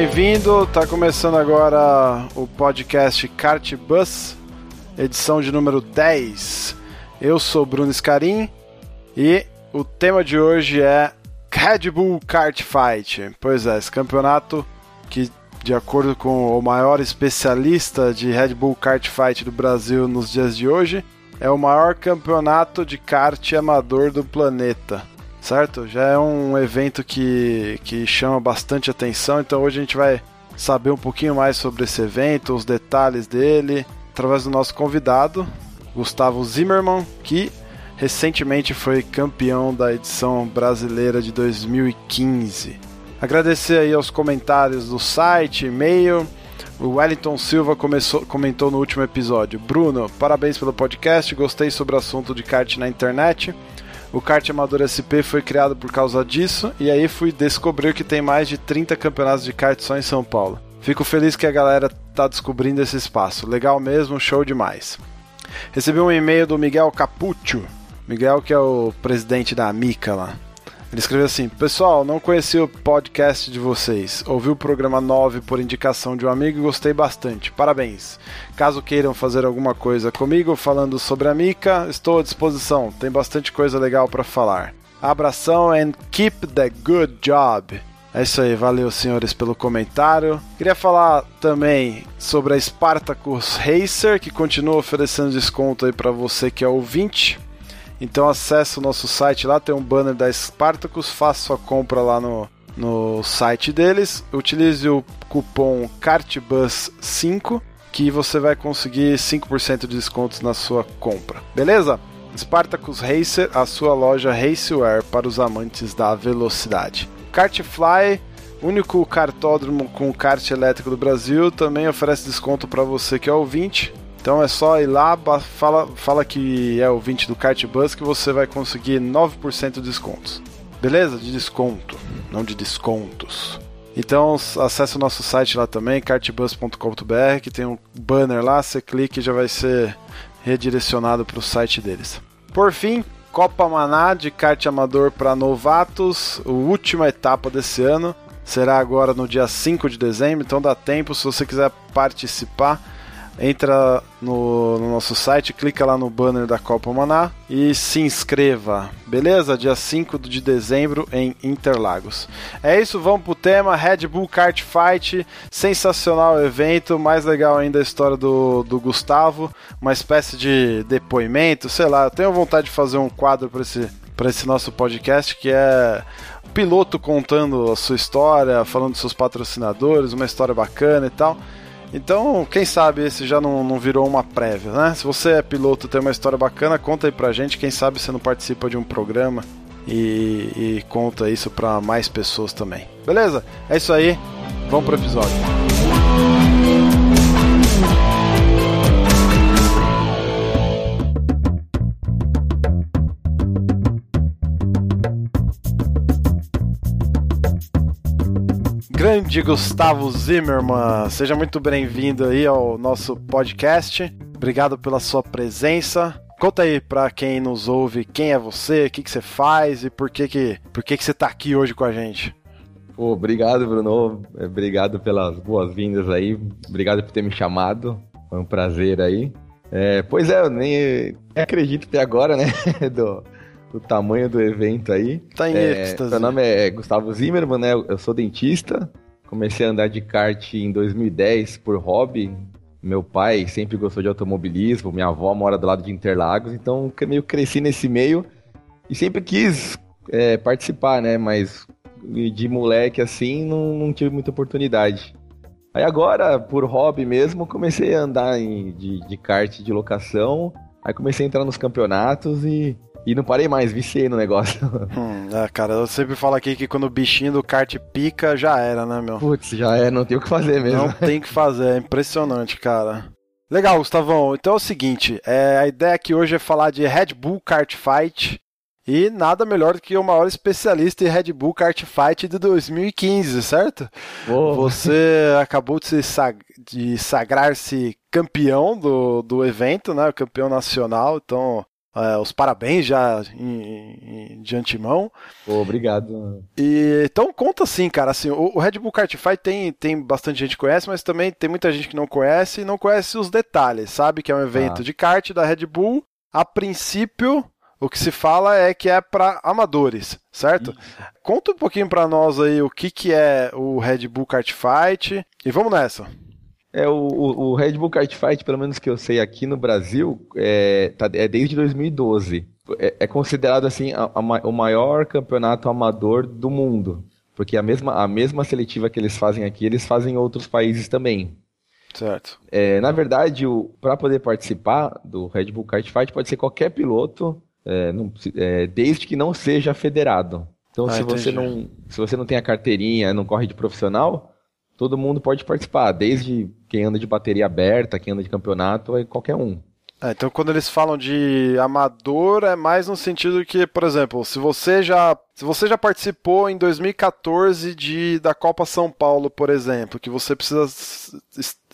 Bem-vindo. Tá começando agora o podcast Kart Bus, edição de número 10. Eu sou Bruno Scarim e o tema de hoje é Red Bull Kart Fight. Pois é, esse campeonato que, de acordo com o maior especialista de Red Bull Kart Fight do Brasil nos dias de hoje, é o maior campeonato de kart amador do planeta. Certo? Já é um evento que, que chama bastante atenção, então hoje a gente vai saber um pouquinho mais sobre esse evento, os detalhes dele, através do nosso convidado, Gustavo Zimmermann, que recentemente foi campeão da edição brasileira de 2015. Agradecer aí aos comentários do site, e-mail. O Wellington Silva começou, comentou no último episódio. Bruno, parabéns pelo podcast, gostei sobre o assunto de kart na internet. O kart amador SP foi criado por causa disso e aí fui descobrir que tem mais de 30 campeonatos de kart só em São Paulo. Fico feliz que a galera tá descobrindo esse espaço. Legal mesmo, show demais. Recebi um e-mail do Miguel Capuccio. Miguel, que é o presidente da Amica lá. Ele escreveu assim: Pessoal, não conheci o podcast de vocês. Ouvi o programa 9 por indicação de um amigo e gostei bastante. Parabéns. Caso queiram fazer alguma coisa comigo falando sobre a Mica, estou à disposição. Tem bastante coisa legal para falar. Abração and keep the good job. É isso aí, valeu senhores pelo comentário. Queria falar também sobre a Spartacus Racer, que continua oferecendo desconto aí para você que é ouvinte. Então acesse o nosso site lá, tem um banner da Spartacus, faça sua compra lá no, no site deles. Utilize o cupom CARTBUS5 que você vai conseguir 5% de descontos na sua compra. Beleza? Spartacus Racer, a sua loja Raceware para os amantes da velocidade. Kartfly, único kartódromo com kart elétrico do Brasil, também oferece desconto para você que é ouvinte. Então é só ir lá, fala, fala que é ouvinte do Kart Bus que você vai conseguir 9% de descontos. Beleza? De desconto, não de descontos. Então acesse o nosso site lá também, kartbus.com.br, que tem um banner lá, você clica e já vai ser redirecionado para o site deles. Por fim, Copa Maná de kart amador para novatos, a última etapa desse ano. Será agora no dia 5 de dezembro, então dá tempo se você quiser participar entra no, no, nosso site, clica lá no banner da Copa Maná e se inscreva, beleza? Dia 5 de dezembro em Interlagos. É isso, vamos pro tema Red Bull Kart Fight, sensacional evento, mais legal ainda a história do, do Gustavo, uma espécie de depoimento, sei lá, eu tenho vontade de fazer um quadro para esse, esse nosso podcast que é piloto contando a sua história, falando dos seus patrocinadores, uma história bacana e tal. Então, quem sabe esse já não, não virou uma prévia, né? Se você é piloto tem uma história bacana, conta aí pra gente. Quem sabe você não participa de um programa e, e conta isso pra mais pessoas também. Beleza? É isso aí. Vamos pro episódio. Grande Gustavo Zimmermann. Seja muito bem-vindo aí ao nosso podcast. Obrigado pela sua presença. Conta aí para quem nos ouve quem é você, o que, que você faz e por que que, por que que você tá aqui hoje com a gente. Pô, obrigado, Bruno. Obrigado pelas boas-vindas aí. Obrigado por ter me chamado. Foi um prazer aí. É, pois é, eu nem, nem acredito até agora, né? Do, do tamanho do evento aí. Tá em é, êxtase. Meu nome é Gustavo Zimmermann, né? Eu sou dentista. Comecei a andar de kart em 2010 por hobby. Meu pai sempre gostou de automobilismo, minha avó mora do lado de Interlagos, então meio cresci nesse meio e sempre quis é, participar, né? Mas de moleque assim não, não tive muita oportunidade. Aí agora, por hobby mesmo, comecei a andar em, de, de kart de locação. Aí comecei a entrar nos campeonatos e E não parei mais, viciei no negócio. Hum, é, cara, eu sempre falo aqui que quando o bichinho do kart pica, já era, né, meu? Putz, já é, não tem o que fazer mesmo. Não tem o que fazer, é impressionante, cara. Legal, Gustavão. Então é o seguinte, é, a ideia aqui hoje é falar de Red Bull Kart Fight e nada melhor do que o maior especialista em Red Bull Kart Fight de 2015, certo? Boa. Você acabou de, se sag de sagrar-se campeão do, do evento, né? Campeão nacional, então é, os parabéns já em, em, de antemão. Obrigado. E, então conta assim, cara, assim, o, o, Red Bull Kart Fight tem, tem bastante gente que conhece, mas também tem muita gente que não conhece e não conhece os detalhes, sabe? Que é um evento ah. de kart da Red Bull. A princípio, o que se fala é que é para amadores, certo? Conta um pouquinho para nós aí o que, que é o Red Bull Kart Fight e vamos nessa. É, o, o, Red Bull Kart Fight, pelo menos que eu sei aqui no Brasil, é, tá, é desde 2012. É, é considerado assim a, a, o maior campeonato amador do mundo. Porque a mesma, a mesma seletiva que eles fazem aqui, eles fazem em outros países também. Certo. É, na verdade, para poder participar do Red Bull Kart Fight, pode ser qualquer piloto é, não, é, desde que não seja federado. Então, ah, se, você não, se você não tem a carteirinha, não corre de profissional, todo mundo pode participar, desde quem anda de bateria aberta, quem anda de campeonato, é qualquer um. É, então, quando eles falam de amador, é mais no sentido que, por exemplo, se você já, se você já participou em 2014 de, da Copa São Paulo, por exemplo, que você precisa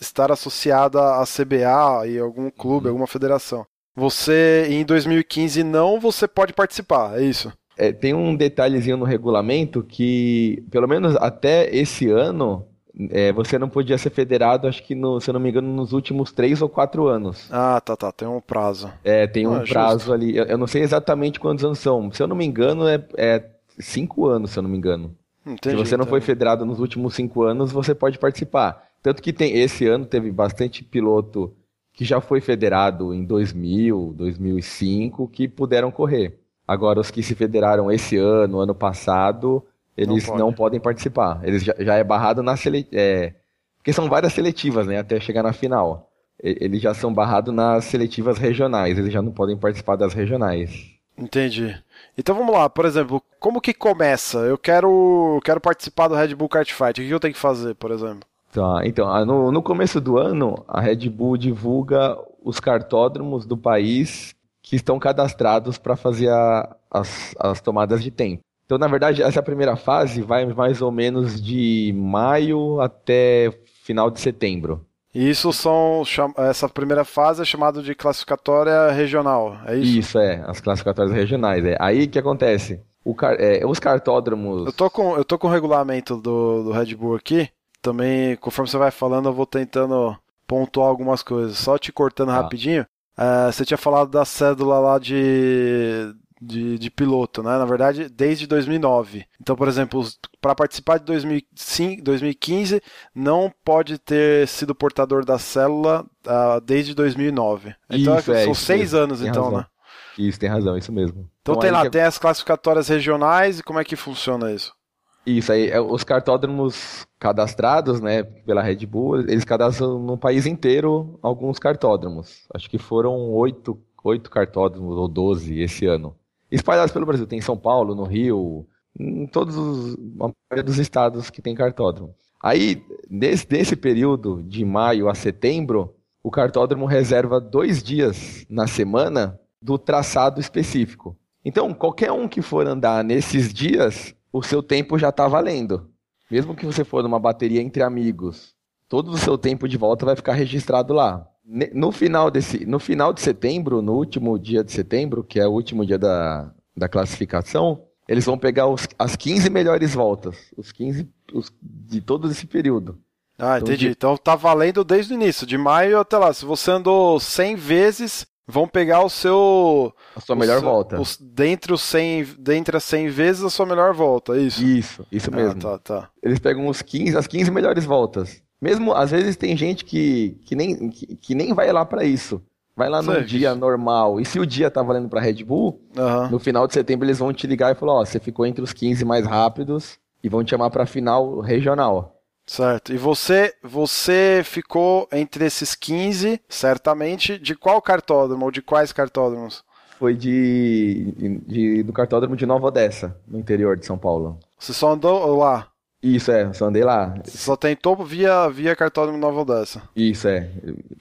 estar associado à CBA e algum clube, uhum. alguma federação. Você, em 2015, não, você pode participar, é isso? É, tem um detalhezinho no regulamento que, pelo menos até esse ano, é, você não podia ser federado, acho que, no, se eu não me engano, nos últimos três ou quatro anos. Ah, tá, tá. Tem um prazo. É, tem um ah, prazo justo. ali. Eu, eu, não sei exatamente quantos anos são. Se eu não me engano, é, é cinco anos, se eu não me engano. Entendi, se você não entendi. foi federado nos últimos cinco anos, você pode participar. Tanto que tem esse ano teve bastante piloto que já foi federado em 2000, 2005, que puderam correr. Agora, os que se federaram esse ano, ano passado, eles não, pode. não podem participar. Eles já, já é barrado na seletiva. É, porque são várias seletivas, né? Até chegar na final. Eles já são barrados nas seletivas regionais, eles já não podem participar das regionais. Entendi. Então vamos lá, por exemplo, como que começa? Eu quero, quero participar do Red Bull Kart Fight. O que eu tenho que fazer, por exemplo? Tá, então, no, no começo do ano, a Red Bull divulga os cartódromos do país que estão cadastrados para fazer a, as, as tomadas de tempo. Então, na verdade, essa primeira fase vai mais ou menos de maio até final de setembro. E isso são. Essa primeira fase é chamada de classificatória regional, é isso? Isso, é, as classificatórias regionais. É. Aí que acontece? O, é, os cartódromos. Eu tô com, eu tô com o regulamento do, do Red Bull aqui também, conforme você vai falando, eu vou tentando pontuar algumas coisas. Só te cortando ah. rapidinho, uh, você tinha falado da cédula lá de, de, de, piloto, né? Na verdade, desde 2009. Então, por exemplo, para participar de 2005, 2015, não pode ter sido portador da célula uh, desde 2009. Então, isso, é, são seis anos, então, razão. né? Isso, tem razão, isso mesmo. Então, então tem lá, que... tem as classificatórias regionais e como é que funciona isso? Isso aí, é, os cartódromos cadastrados, né, pela Red Bull, eles cadastram no país inteiro alguns cartódromos. Acho que foram oito, oito cartódromos ou doze esse ano. Espalhados pelo Brasil, tem em São Paulo, no Rio, em todos os, a maioria dos estados que tem cartódromo. Aí, nesse, nesse período de maio a setembro, o cartódromo reserva dois dias na semana do traçado específico. Então, qualquer um que for andar nesses dias o seu tempo já está valendo. Mesmo que você for numa bateria entre amigos, todo o seu tempo de volta vai ficar registrado lá. No final, desse, no final de setembro, no último dia de setembro, que é o último dia da, da classificação, eles vão pegar os, as 15 melhores voltas, os 15 os, de todo esse período. Ah, entendi. Então, de... então tá valendo desde o início, de maio até lá. Se você andou 100 vezes, vão pegar o seu. A sua melhor seu, volta. Os, dentre, os 100, dentre as 100 vezes, a sua melhor volta, é isso? Isso, isso ah, mesmo. Ah, tá, tá. Eles pegam os 15, as 15 melhores voltas. Mesmo, às vezes, tem gente que, que, nem, que, que nem vai lá para isso. Vai lá no dia normal. E se o dia tá valendo pra Red Bull, uhum. no final de setembro eles vão te ligar e falar: Ó, você ficou entre os 15 mais rápidos e vão te chamar pra final regional. Certo. E você, você ficou entre esses 15, certamente, de qual cartódromo ou de quais cartódromos? foi de, de, do cartódromo de Nova Odessa, no interior de São Paulo. Você só andou lá? Isso, é, só andei lá. Só tentou via, via cartódromo Nova Odessa? Isso, é.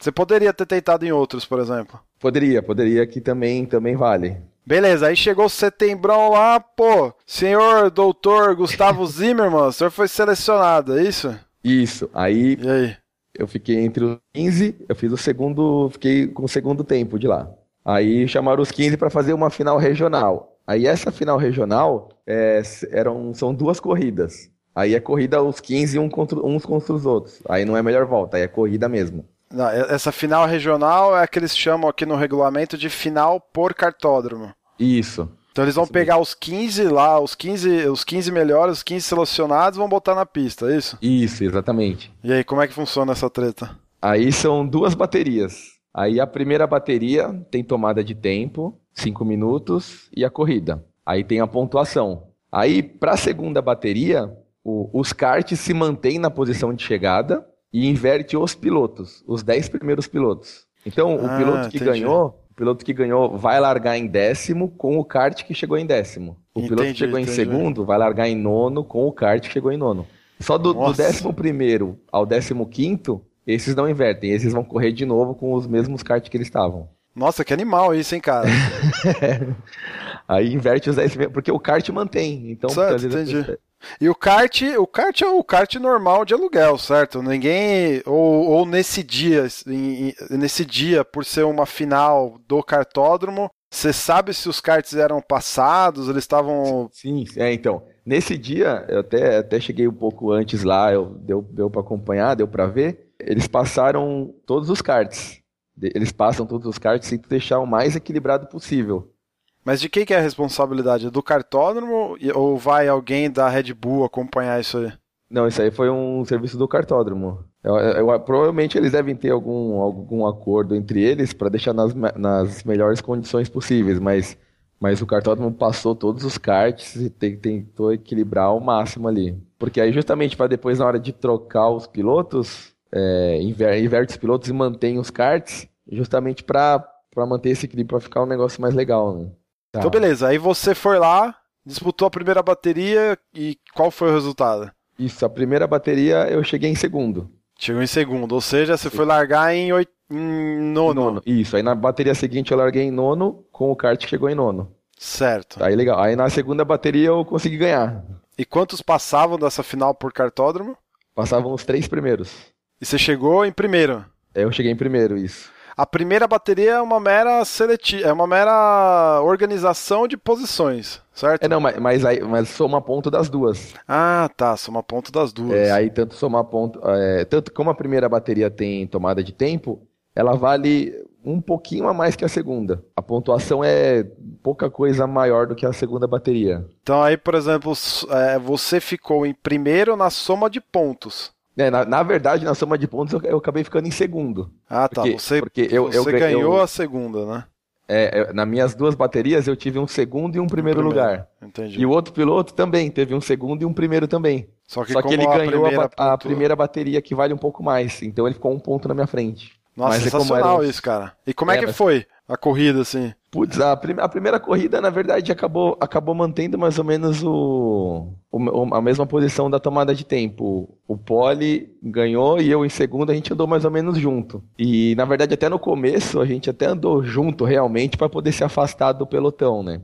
Você poderia ter tentado em outros, por exemplo? Poderia, poderia, que também, também vale. Beleza, aí chegou setembrão lá, pô, senhor doutor Gustavo Zimmermann, o senhor foi selecionado, é isso? Isso, aí, aí? eu fiquei entre os 15, eu fiz o segundo, fiquei com o segundo tempo de lá. Aí chamaram os 15 para fazer uma final regional. Aí essa final regional é, eram, são duas corridas. Aí é corrida os 15 um contra, uns contra os outros. Aí não é melhor volta, aí é corrida mesmo. Não, essa final regional é a que eles chamam aqui no regulamento de final por cartódromo. Isso. Então eles vão isso pegar os 15 lá, os 15, os 15 melhores, os 15 selecionados, vão botar na pista, é isso? Isso, exatamente. E aí, como é que funciona essa treta? Aí são duas baterias. Aí a primeira bateria tem tomada de tempo, 5 minutos, e a corrida. Aí tem a pontuação. Aí, para a segunda bateria, o, os karts se mantêm na posição de chegada e inverte os pilotos, os 10 primeiros pilotos. Então, o Ah, piloto que entendi. ganhou, o piloto que ganhou vai largar em décimo com o kart que chegou em décimo. O piloto Entendi, que chegou em entendi. segundo vai largar em nono com o kart que chegou em nono. Só do, do décimo primeiro ao décimo quinto, esses não invertem, esses vão correr de novo com os mesmos karts que eles estavam. Nossa, que animal isso, hein, cara? Aí inverte os 10 primeiros, porque o kart mantém. Então, Certo, entendi. E o kart, o kart é o kart normal de aluguel, certo? Ninguém ou, ou nesse dia, em- nesse dia por ser uma final do cartódromo, você sabe se os karts eram passados, eles estavam Sim, é, então. Nesse dia, eu até, até cheguei um pouco antes lá, eu, deu, deu para acompanhar, deu para ver. Eles passaram todos os karts. Eles passam todos os karts sem deixar o mais equilibrado possível. Mas de quem que é a responsabilidade? Do cartódromo ou vai alguém da Red Bull acompanhar isso aí? Não, isso aí foi um serviço do cartódromo. Eu- eu- provavelmente eles devem ter algum, algum acordo entre eles para deixar nas, nas melhores condições possíveis, mas, mas o cartódromo passou todos os karts e te- tentou equilibrar ao máximo ali. Porque aí justamente para depois, na hora de trocar os pilotos, é, inver- inverte os pilotos e mantém os karts, justamente para manter esse equilíbrio, para ficar um negócio mais legal, né? Tá. Então beleza, aí você foi lá, disputou a primeira bateria e qual foi o resultado? Isso, a primeira bateria eu cheguei em segundo. Chegou em segundo, ou seja, você foi largar em, oit... em nono. Isso, aí na bateria seguinte eu larguei em nono, com o kart que chegou em nono. Certo. Aí legal. Aí na segunda bateria eu consegui ganhar. E quantos passavam dessa final por cartódromo? Passavam os três primeiros. E você chegou em primeiro. Aí eu cheguei em primeiro, isso. A primeira bateria é uma mera seleti... é uma mera organização de posições, certo? É, não, mas, mas, aí, mas soma ponto das duas. Ah, tá, soma ponto das duas. É, aí tanto somar ponto. é, tanto como a primeira bateria tem tomada de tempo, ela vale um pouquinho a mais que a segunda. A pontuação é pouca coisa maior do que a segunda bateria. Então aí, por exemplo, é, você ficou em primeiro na soma de pontos. É, na, na verdade, na soma de pontos, eu, eu acabei ficando em segundo. Ah, tá. Porque- você porque eu- eu você ganhei- ganhou eu- a segunda, né? É, nas minhas duas baterias, eu tive um segundo e um primeiro, lugar. Entendi. E o outro piloto também teve um segundo e um primeiro também. Só que, Só que ele a ganhou a, primeira a pontua- primeira bateria que vale um pouco mais. Então ele ficou um ponto na minha frente. Nossa, Mas é como sensacional era um- isso, cara. E como é, É, que mas- foi a corrida, assim? Putz, a, prim- a primeira corrida, na verdade, acabou, acabou mantendo mais ou menos o, o- a mesma posição da tomada de tempo. O Pole ganhou e eu em segundo, a gente andou mais ou menos junto. E, na verdade, até no começo, a gente até andou junto realmente para poder se afastar do pelotão, né?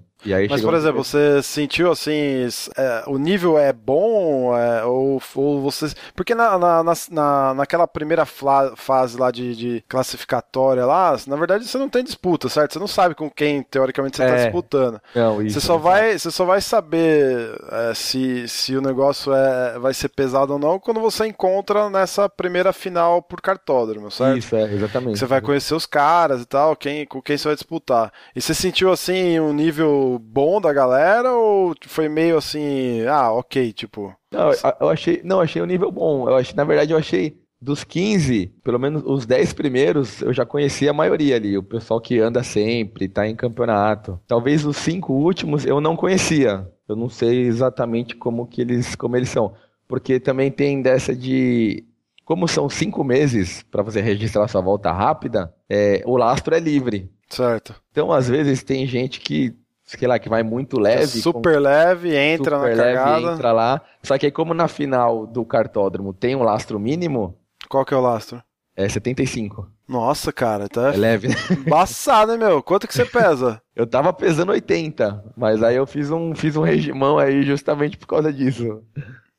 Mas, por exemplo, você sentiu assim, é, o nível é bom é, ou, ou você... Porque na, na, na- na- naquela primeira fase lá de, de classificatória lá, na verdade você não tem disputa, certo? Você não sabe com quem, teoricamente, você está É. disputando. Não, isso, Você só exato. vai, você só vai saber é, se, se o negócio é, vai ser pesado ou não quando você encontra nessa primeira final por cartódromo, certo? Isso, é, exatamente. Você vai conhecer os caras e tal, quem, com quem você vai disputar. E você sentiu assim um nível bom da galera ou foi meio assim, ah, ok, tipo. Não, eu- achei, não, achei o nível bom. Eu achei, na verdade, eu achei dos 15, pelo menos os 10 primeiros, eu já conhecia a maioria ali, o pessoal que anda sempre, tá em campeonato. Talvez os cinco últimos eu não conhecia. Eu não sei exatamente como que eles, como eles são, porque também tem dessa de como são cinco meses para você registrar sua volta rápida, é, o lastro é livre. Certo. Então, às vezes, tem gente que, sei lá, que vai muito leve. É super com... leve, entra super na leve, cagada. entra lá. Só que aí, como na final do cartódromo tem um lastro mínimo. Qual que é o lastro? É 75. Nossa, cara, tá. É leve, né? Embaçado, hein, meu? Quanto que você pesa? eu tava pesando 80, mas aí eu fiz um, fiz um regimão aí justamente por causa disso.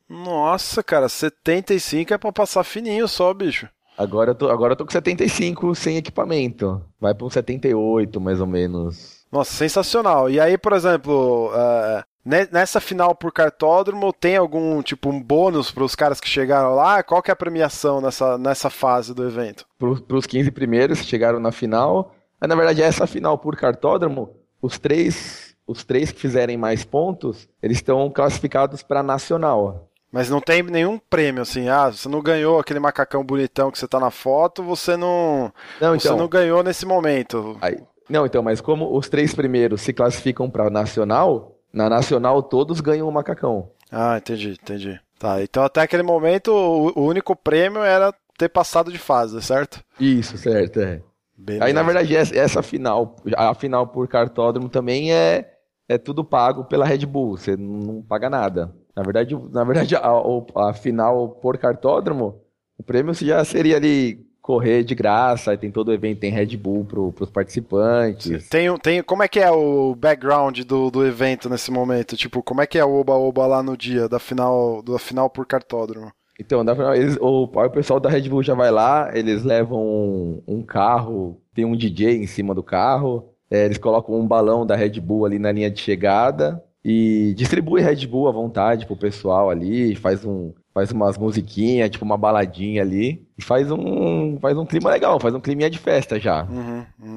Nossa, cara, 75 é pra passar fininho só, bicho. Agora eu tô, agora eu tô com 75 sem equipamento. Vai pra um 78, mais ou menos. Nossa, sensacional. E aí, por exemplo, uh, nessa final por cartódromo, tem algum tipo um bônus para os caras que chegaram lá? Qual que é a premiação nessa, nessa fase do evento? Para os 15 primeiros que chegaram na final. Na verdade, essa final por cartódromo, os três, os três que fizerem mais pontos, eles estão classificados para nacional. Mas não tem nenhum prêmio, assim, ah, você não ganhou aquele macacão bonitão que você tá na foto, você não. Não, então, você não ganhou nesse momento. Aí, não, então, mas como os três primeiros se classificam para nacional, na nacional todos ganham um macacão. Ah, entendi, entendi. Tá, então até aquele momento o, o único prêmio era ter passado de fase, certo? Isso, certo, é. Beleza. Aí, na verdade, essa, essa final, a final por cartódromo também é, é tudo pago pela Red Bull, você não paga nada. Na verdade, na verdade a, a, final por cartódromo, o prêmio já seria ali correr de graça, tem todo o evento, tem Red Bull para os participantes. Tem, tem, como é que é o background do, do evento nesse momento? Tipo, como é que é o Oba-Oba lá no dia da final, da final por cartódromo? Então, eles, o, o pessoal da Red Bull já vai lá, eles levam um, um carro, tem um DJ em cima do carro, é, eles colocam um balão da Red Bull ali na linha de chegada, e distribui Red Bull à vontade pro pessoal ali, faz um faz umas musiquinhas, tipo uma baladinha ali, e faz um faz um clima legal, faz um clima de festa já.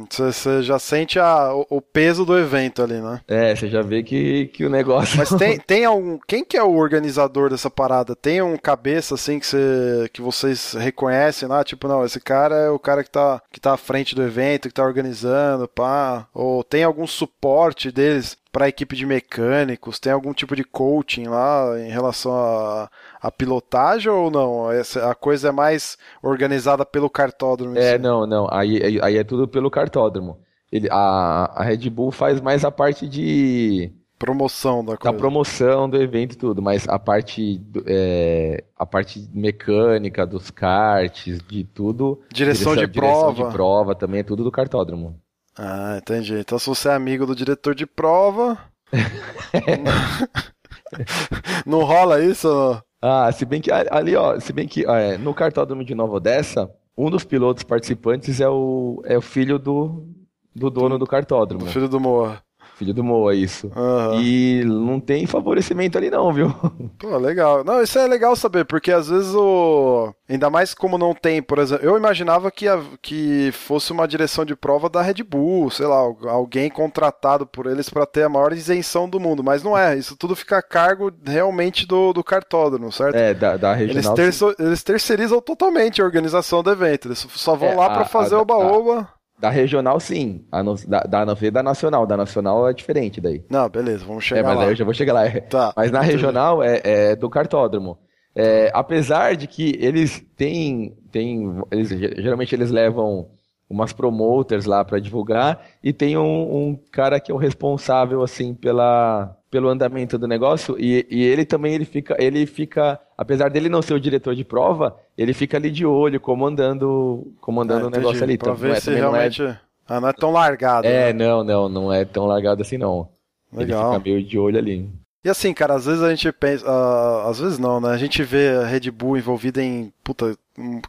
Você uhum. já sente a, o, o, peso do evento ali, né? É, você já vê que, que o negócio. Mas tem, tem algum. Quem que é o organizador dessa parada? Tem um cabeça assim que, você, que vocês reconhecem lá? Tipo, não, esse cara é o cara que tá, que tá à frente do evento, que tá organizando, pá. Ou tem algum suporte deles? para a equipe de mecânicos? Tem algum tipo de coaching lá em relação a, a pilotagem ou não? Essa, a coisa é mais organizada pelo cartódromo? É, não, não. Aí, aí é tudo pelo cartódromo. Ele, a, a Red Bull faz mais a parte de promoção da coisa. Da promoção do evento e tudo, mas a parte é, a parte mecânica dos karts, de tudo, direção, direção de direção prova, de prova também é tudo do cartódromo. Ah, entendi. Então se você é amigo do diretor de prova. não rola isso? Ah, se bem que ali, ó, se bem que é, no cartódromo de Nova Odessa, um dos pilotos participantes é o, é o filho do, do dono do cartódromo. Filho do Moa. Filho do Moa, isso. Uhum. E não tem favorecimento ali não, viu? Pô, legal. Não, isso é legal saber, porque às vezes o... Ainda mais como não tem, por exemplo... Eu imaginava que, a... que fosse uma direção de prova da Red Bull, sei lá, alguém contratado por eles para ter a maior isenção do mundo, mas não é. Isso tudo fica a cargo realmente do, do cartódromo, certo? É, da, da regional. Eles, eles terceirizam totalmente a organização do evento. Eles só vão é, lá para fazer a, o baoba. Da regional, sim. A no, da, da, da nacional. Da nacional é diferente daí. Não, beleza, vamos chegar é, mas lá. Aí eu já vou chegar lá. Tá, mas na regional é, é, do cartódromo. É, apesar de que eles têm. têm eles, geralmente eles levam umas promoters lá para divulgar e tem um, um, cara que é o responsável assim pela pelo andamento do negócio e, e ele também ele fica ele fica apesar dele não ser o diretor de prova ele fica ali de olho comandando comandando ah, o negócio ali pra então, ver é, se realmente não é... Ah, não é tão largado é né? não não não é tão largado assim não Legal. ele fica meio de olho ali e assim, cara, às vezes a gente pensa. Uh, às vezes não, né? A gente vê a Red Bull envolvida em puta,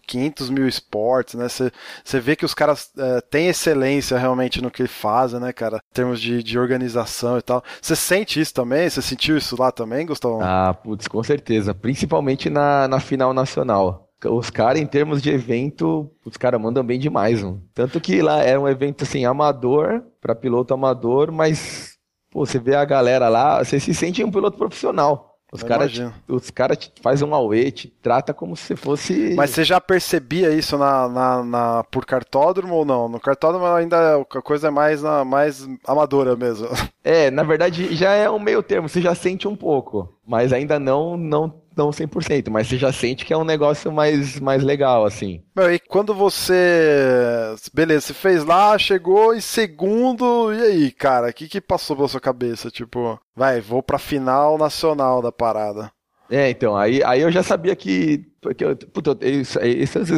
500 mil esportes, né? Você vê que os caras uh, têm excelência realmente no que fazem, né, cara? Em termos de, de organização e tal. Você sente isso também? Você sentiu isso lá também, Gustavo? Ah, putz, com certeza. Principalmente na, na final nacional. Os caras, em termos de evento, os caras mandam bem demais, mano. Tanto que lá era um evento assim, amador, para piloto amador, mas Pô, você vê a galera lá, você se sente um piloto profissional. Os caras os cara te fazem um auê, te trata como se fosse. Mas você já percebia isso na, na, na, por cartódromo ou não? No cartódromo ainda a coisa é mais, na, mais amadora mesmo. É, na verdade já é um meio termo, você já sente um pouco, mas ainda não não não 100%, mas você já sente que é um negócio mais, mais legal, assim. Meu, e quando você. Beleza, você fez lá, chegou em segundo, e aí, cara? O que, que passou pela sua cabeça? Tipo, vai, vou pra final nacional da parada. É, então, aí, aí eu já sabia que. Porque eu, puta, isso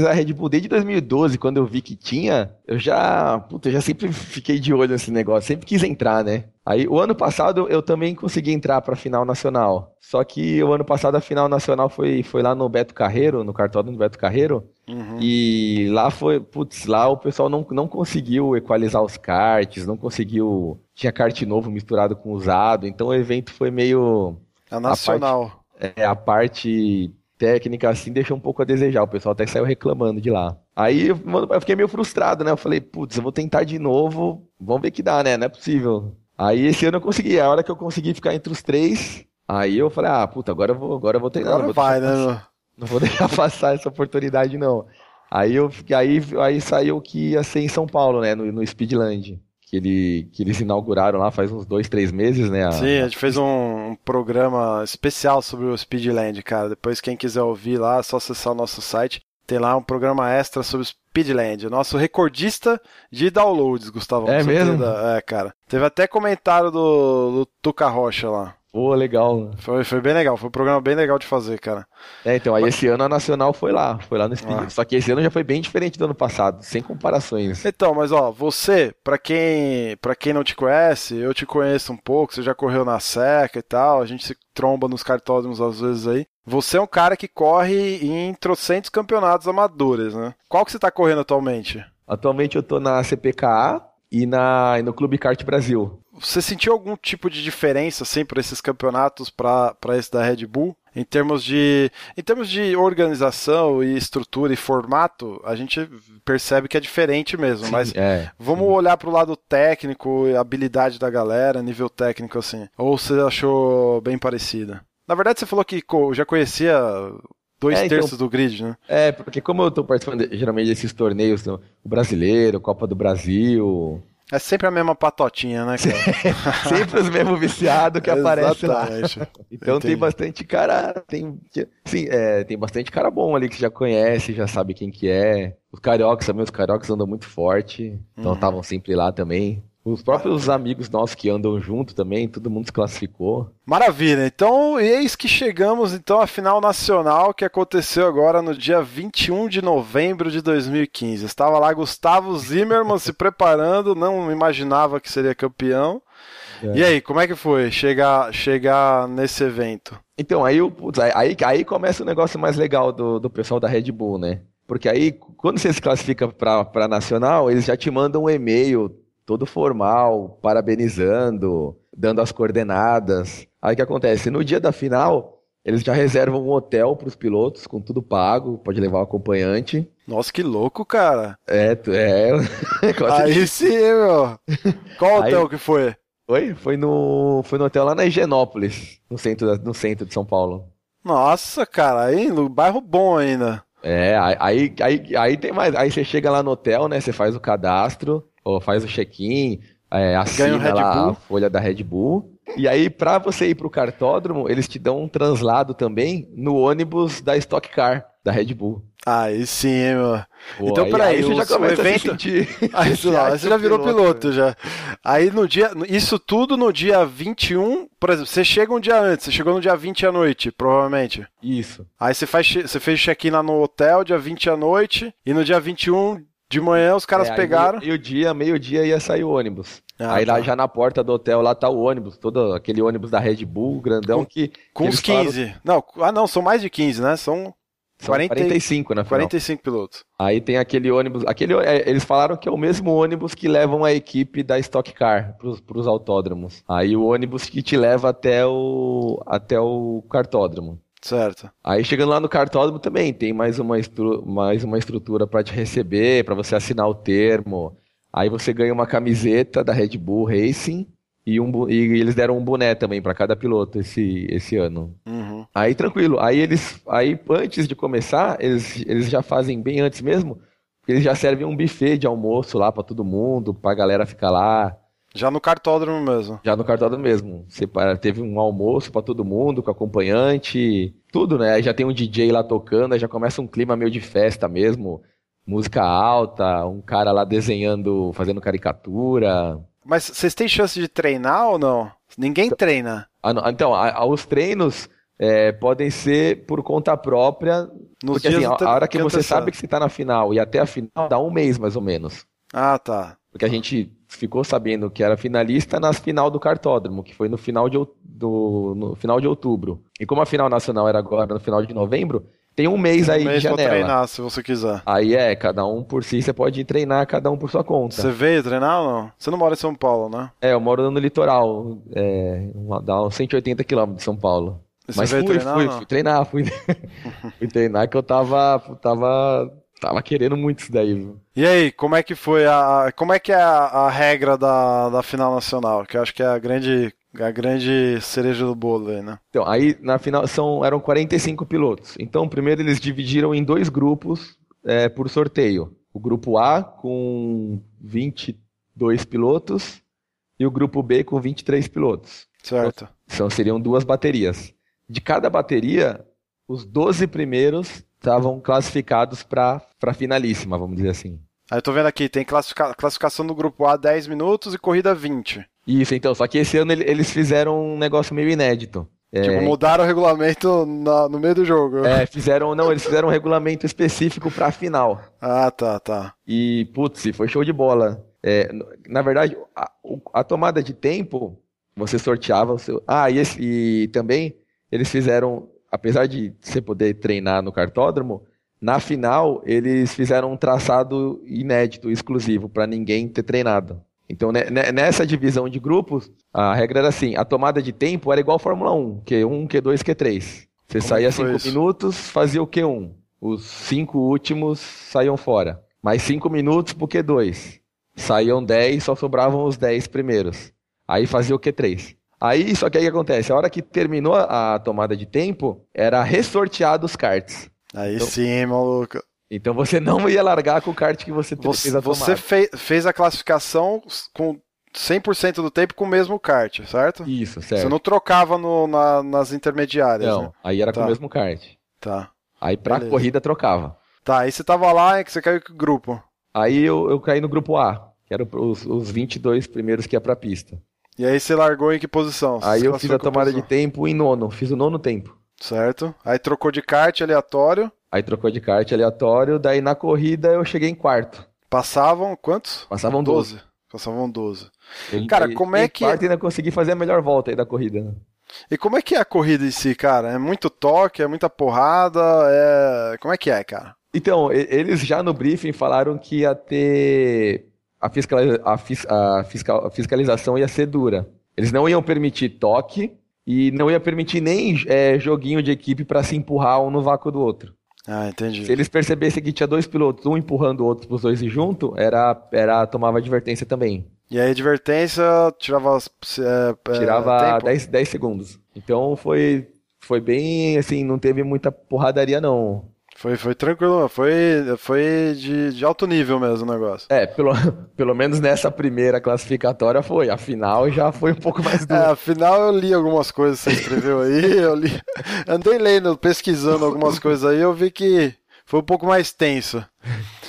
a Red Bull desde 2012, quando eu vi que tinha, eu já. Puta, eu já sempre fiquei de olho nesse negócio, sempre quis entrar, né? Aí o ano passado eu também consegui entrar pra final nacional. Só que o ano passado a final nacional foi, foi lá no Beto Carreiro, no cartódromo do Beto Carreiro. Uhum. E lá foi, putz, lá o pessoal não, não conseguiu equalizar os karts, não conseguiu. Tinha kart novo misturado com usado, então o evento foi meio. A nacional. A parte, é, a parte técnica assim deixou um pouco a desejar. O pessoal até saiu reclamando de lá. Aí eu fiquei meio frustrado, né? Eu falei, putz, eu vou tentar de novo. Vamos ver que dá, né? Não é possível. Aí esse ano eu consegui. A hora que eu consegui ficar entre os três, aí eu falei, ah, puta, agora eu vou, agora eu vou treinar. Agora vai, né? Não vou deixar passar essa oportunidade, não. Aí eu aí, aí saiu que ia ser em São Paulo, né? No, no Speedland que, ele, que eles inauguraram lá faz uns dois, três meses, né? A... Sim, a gente fez um, programa especial sobre o Speedland, cara. Depois, quem quiser ouvir lá, é só acessar o nosso site. Tem lá um programa extra sobre o Speedland. O nosso recordista de downloads, Gustavo. É mesmo? É, cara. Teve até comentário do, do Tuca Rocha lá. Pô, legal. Foi, foi bem legal, foi um programa bem legal de fazer, cara. É, então, aí Mas... esse ano a Nacional foi lá, foi lá no Speed. Ah. Só que esse ano já foi bem diferente do ano passado, sem comparações. Então, mas ó, você, para quem, para quem não te conhece, eu te conheço um pouco, você já correu na seca e tal, a gente se tromba nos cartódromos às vezes aí. Você é um cara que corre em trocentos campeonatos amadores, né? Qual que você tá correndo atualmente? Atualmente eu tô na CPKA e, na, e no Clube Kart Brasil. Você sentiu algum tipo de diferença assim para esses campeonatos para esse da Red Bull? Em termos de em termos de organização e estrutura e formato, a gente percebe que é diferente mesmo, sim, mas é, vamos sim. olhar para o lado técnico, habilidade da galera, nível técnico assim. Ou você achou bem parecida? Na verdade, você falou que já conhecia dois é, então terços então, do grid, né? É, porque como eu estou participando geralmente desses torneios, o brasileiro, Copa do Brasil, é sempre a mesma patotinha, né, cara? sempre os mesmos viciados que aparecem lá. Então Entendi. tem bastante cara. Tem, sim, é, tem bastante cara bom ali que já conhece, já sabe quem que é. Os cariocas também, os cariocas andam muito forte. Então estavam uhum. sempre lá também. Os próprios amigos nossos que andam junto também, todo mundo se classificou. Maravilha. Então, eis que chegamos então à final nacional que aconteceu agora no dia 21 de novembro de 2015. Estava lá Gustavo Zimmermann se preparando, não imaginava que seria campeão. É. E aí, como é que foi chegar, chegar nesse evento? Então, aí, aí, aí começa o negócio mais legal do, do pessoal da Red Bull, né? Porque aí, quando você se classifica para nacional, eles já te mandam um e-mail todo formal, parabenizando, dando as coordenadas. Aí o que acontece? No dia da final, eles já reservam um hotel para os pilotos, com tudo pago, pode levar o um acompanhante. Nossa, que louco, cara. É, é. Aí sim, meu. Qual hotel Aí... que foi? Foi? Foi no, foi no hotel lá na Higienópolis, no centro, no centro de São Paulo. Nossa, cara, aí no bairro bom ainda. É, aí, aí, aí tem mais. Aí você chega lá no hotel, né? Você faz o cadastro ou faz o check-in, é, assina lá a folha da Red Bull. E aí, para você ir para o cartódromo, eles te dão um translado também no ônibus da Stock Car, da Red Bull. Aí sim, meu. Pô, então, aí, peraí, aí você já começa evento... a sentir... Aí, lá, você já virou piloto, piloto já. Aí no dia... Isso tudo no dia 21... Por exemplo, você chega um dia antes. Você chegou no dia 20 à noite, provavelmente. Isso. Aí você, faz, você fez check-in lá no hotel, dia 20 à noite. E no dia 21 de manhã os caras é, pegaram. Meio-dia, meio-dia ia sair o ônibus. Ah, aí tá. lá já na porta do hotel lá tá o ônibus, todo aquele ônibus da Red Bull, grandão com, que. Com uns 15. Falaram... Não, ah não, são mais de 15, né? São. São 40, 45, né? 45 pilotos. Aí tem aquele ônibus. Aquele, é, eles falaram que é o mesmo ônibus que levam a equipe da Stock Car para os autódromos. Aí o ônibus que te leva até o, até o cartódromo. Certo. Aí chegando lá no cartódromo também tem mais uma, estru mais uma estrutura para te receber, para você assinar o termo. Aí você ganha uma camiseta da Red Bull Racing e, um, e eles deram um boné também para cada piloto esse, esse ano. Uhum. Aí tranquilo. Aí eles, aí antes de começar, eles, eles já fazem bem antes mesmo, eles já servem um buffet de almoço lá para todo mundo, para a galera ficar lá. Já no cartódromo mesmo. Já no cartódromo mesmo. Separa, teve um almoço para todo mundo, com acompanhante, tudo, né? Aí já tem um DJ lá tocando, aí já começa um clima meio de festa mesmo. Música alta, um cara lá desenhando, fazendo caricatura. Mas vocês têm chance de treinar ou não? Ninguém treina. Ah, então, a, a, os treinos é, podem ser por conta própria. Nos porque assim, a, a hora que, que você sabe que você está na final e até a final dá um mês mais ou menos. Ah, tá. Porque a gente ficou sabendo que era finalista na final do cartódromo, que foi no final de, do, no final de outubro. E como a final nacional era agora no final de novembro, tem um mês tem um aí mês de janela. Pra treinar, se você quiser. Aí é, cada um por si, você pode treinar cada um por sua conta. Você veio treinar ou não? Você não mora em São Paulo, né? É, eu moro no litoral, é, dá uns 180 quilômetros de São Paulo. E Mas fui, treinar, fui, fui, treinar, fui, fui treinar que eu tava, tava tava querendo muito isso daí. Viu? E aí, como é que foi a. Como é que é a, a, regra da, da final nacional? Que eu acho que é a grande. A grande cereja do bolo aí, né? Então, aí na final são, eram 45 pilotos. Então, primeiro eles dividiram em dois grupos é, por sorteio. O grupo A com 22 pilotos e o grupo B com 23 pilotos. Certo. Então, seriam duas baterias. De cada bateria, os 12 primeiros estavam classificados para a finalíssima, vamos dizer assim. Aí eu tô vendo aqui, tem classifica classificação do grupo A 10 minutos e corrida 20. Isso, então, só que esse ano eles fizeram um negócio meio inédito. É, tipo, mudaram o regulamento na, no meio do jogo. É, fizeram, não, eles fizeram um regulamento específico pra final. Ah, tá, tá. E, putz, foi show de bola. É, na verdade, a, a, tomada de tempo, você sorteava o seu. Ah, e, esse, e também eles fizeram apesar de você poder treinar no cartódromo, na final eles fizeram um traçado inédito, exclusivo, para ninguém ter treinado. Então, nessa divisão de grupos, a regra era assim: a tomada de tempo era igual à Fórmula 1, Q1, Q2, Q3. Você Como saía 5 minutos, fazia o Q1. Os cinco últimos saíam fora. Mais 5 minutos pro Q2. Saíam 10, só sobravam os 10 primeiros. Aí fazia o Q3. Aí, só que aí o que acontece? A hora que terminou a tomada de tempo, era ressorteado os cards. Aí então, sim, maluco. Então você não ia largar com o kart que você, você fez a tomada. Você fez, fez a classificação com 100% do tempo com o mesmo kart, certo? Isso, certo. Você não trocava no, na, nas intermediárias, Não, né? aí era tá. com o mesmo kart. Tá. Aí pra Beleza. corrida trocava. Tá, aí você tava lá e que você caiu com o grupo? Aí eu, eu caí no grupo A, que eram os, os 22 primeiros que ia pra pista. E aí você largou em que posição? Aí eu fiz a tomada de tempo em nono, fiz o nono tempo. Certo. Aí trocou de kart aleatório. Aí trocou de kart aleatório, daí na corrida eu cheguei em quarto. Passavam quantos? Passavam 12. 12. Passavam 12. Eu, cara, como é que. quarto ainda consegui fazer a melhor volta aí da corrida, né? E como é que é a corrida em si, cara? É muito toque, é muita porrada, é. Como é que é, cara? Então, eles já no briefing falaram que ia ter a, fiscaliza a, fis a, fiscal a fiscalização ia ser dura. Eles não iam permitir toque e não ia permitir nem é, joguinho de equipe para se empurrar um no vácuo do outro. Ah, entendi. Se eles percebessem que tinha dois pilotos, um empurrando o outro para os dois ir junto, era, era tomava advertência também. E aí, advertência tirava. É, tirava 10, 10 segundos. Então foi, foi bem assim, não teve muita porradaria não. Foi, foi tranquilo, foi, foi de, de alto nível mesmo o negócio. É, pelo, pelo menos nessa primeira classificatória foi. A final já foi um pouco mais duro. É, a final eu li algumas coisas que você escreveu aí, eu li. Andei lendo, pesquisando algumas coisas aí, eu vi que foi um pouco mais tenso.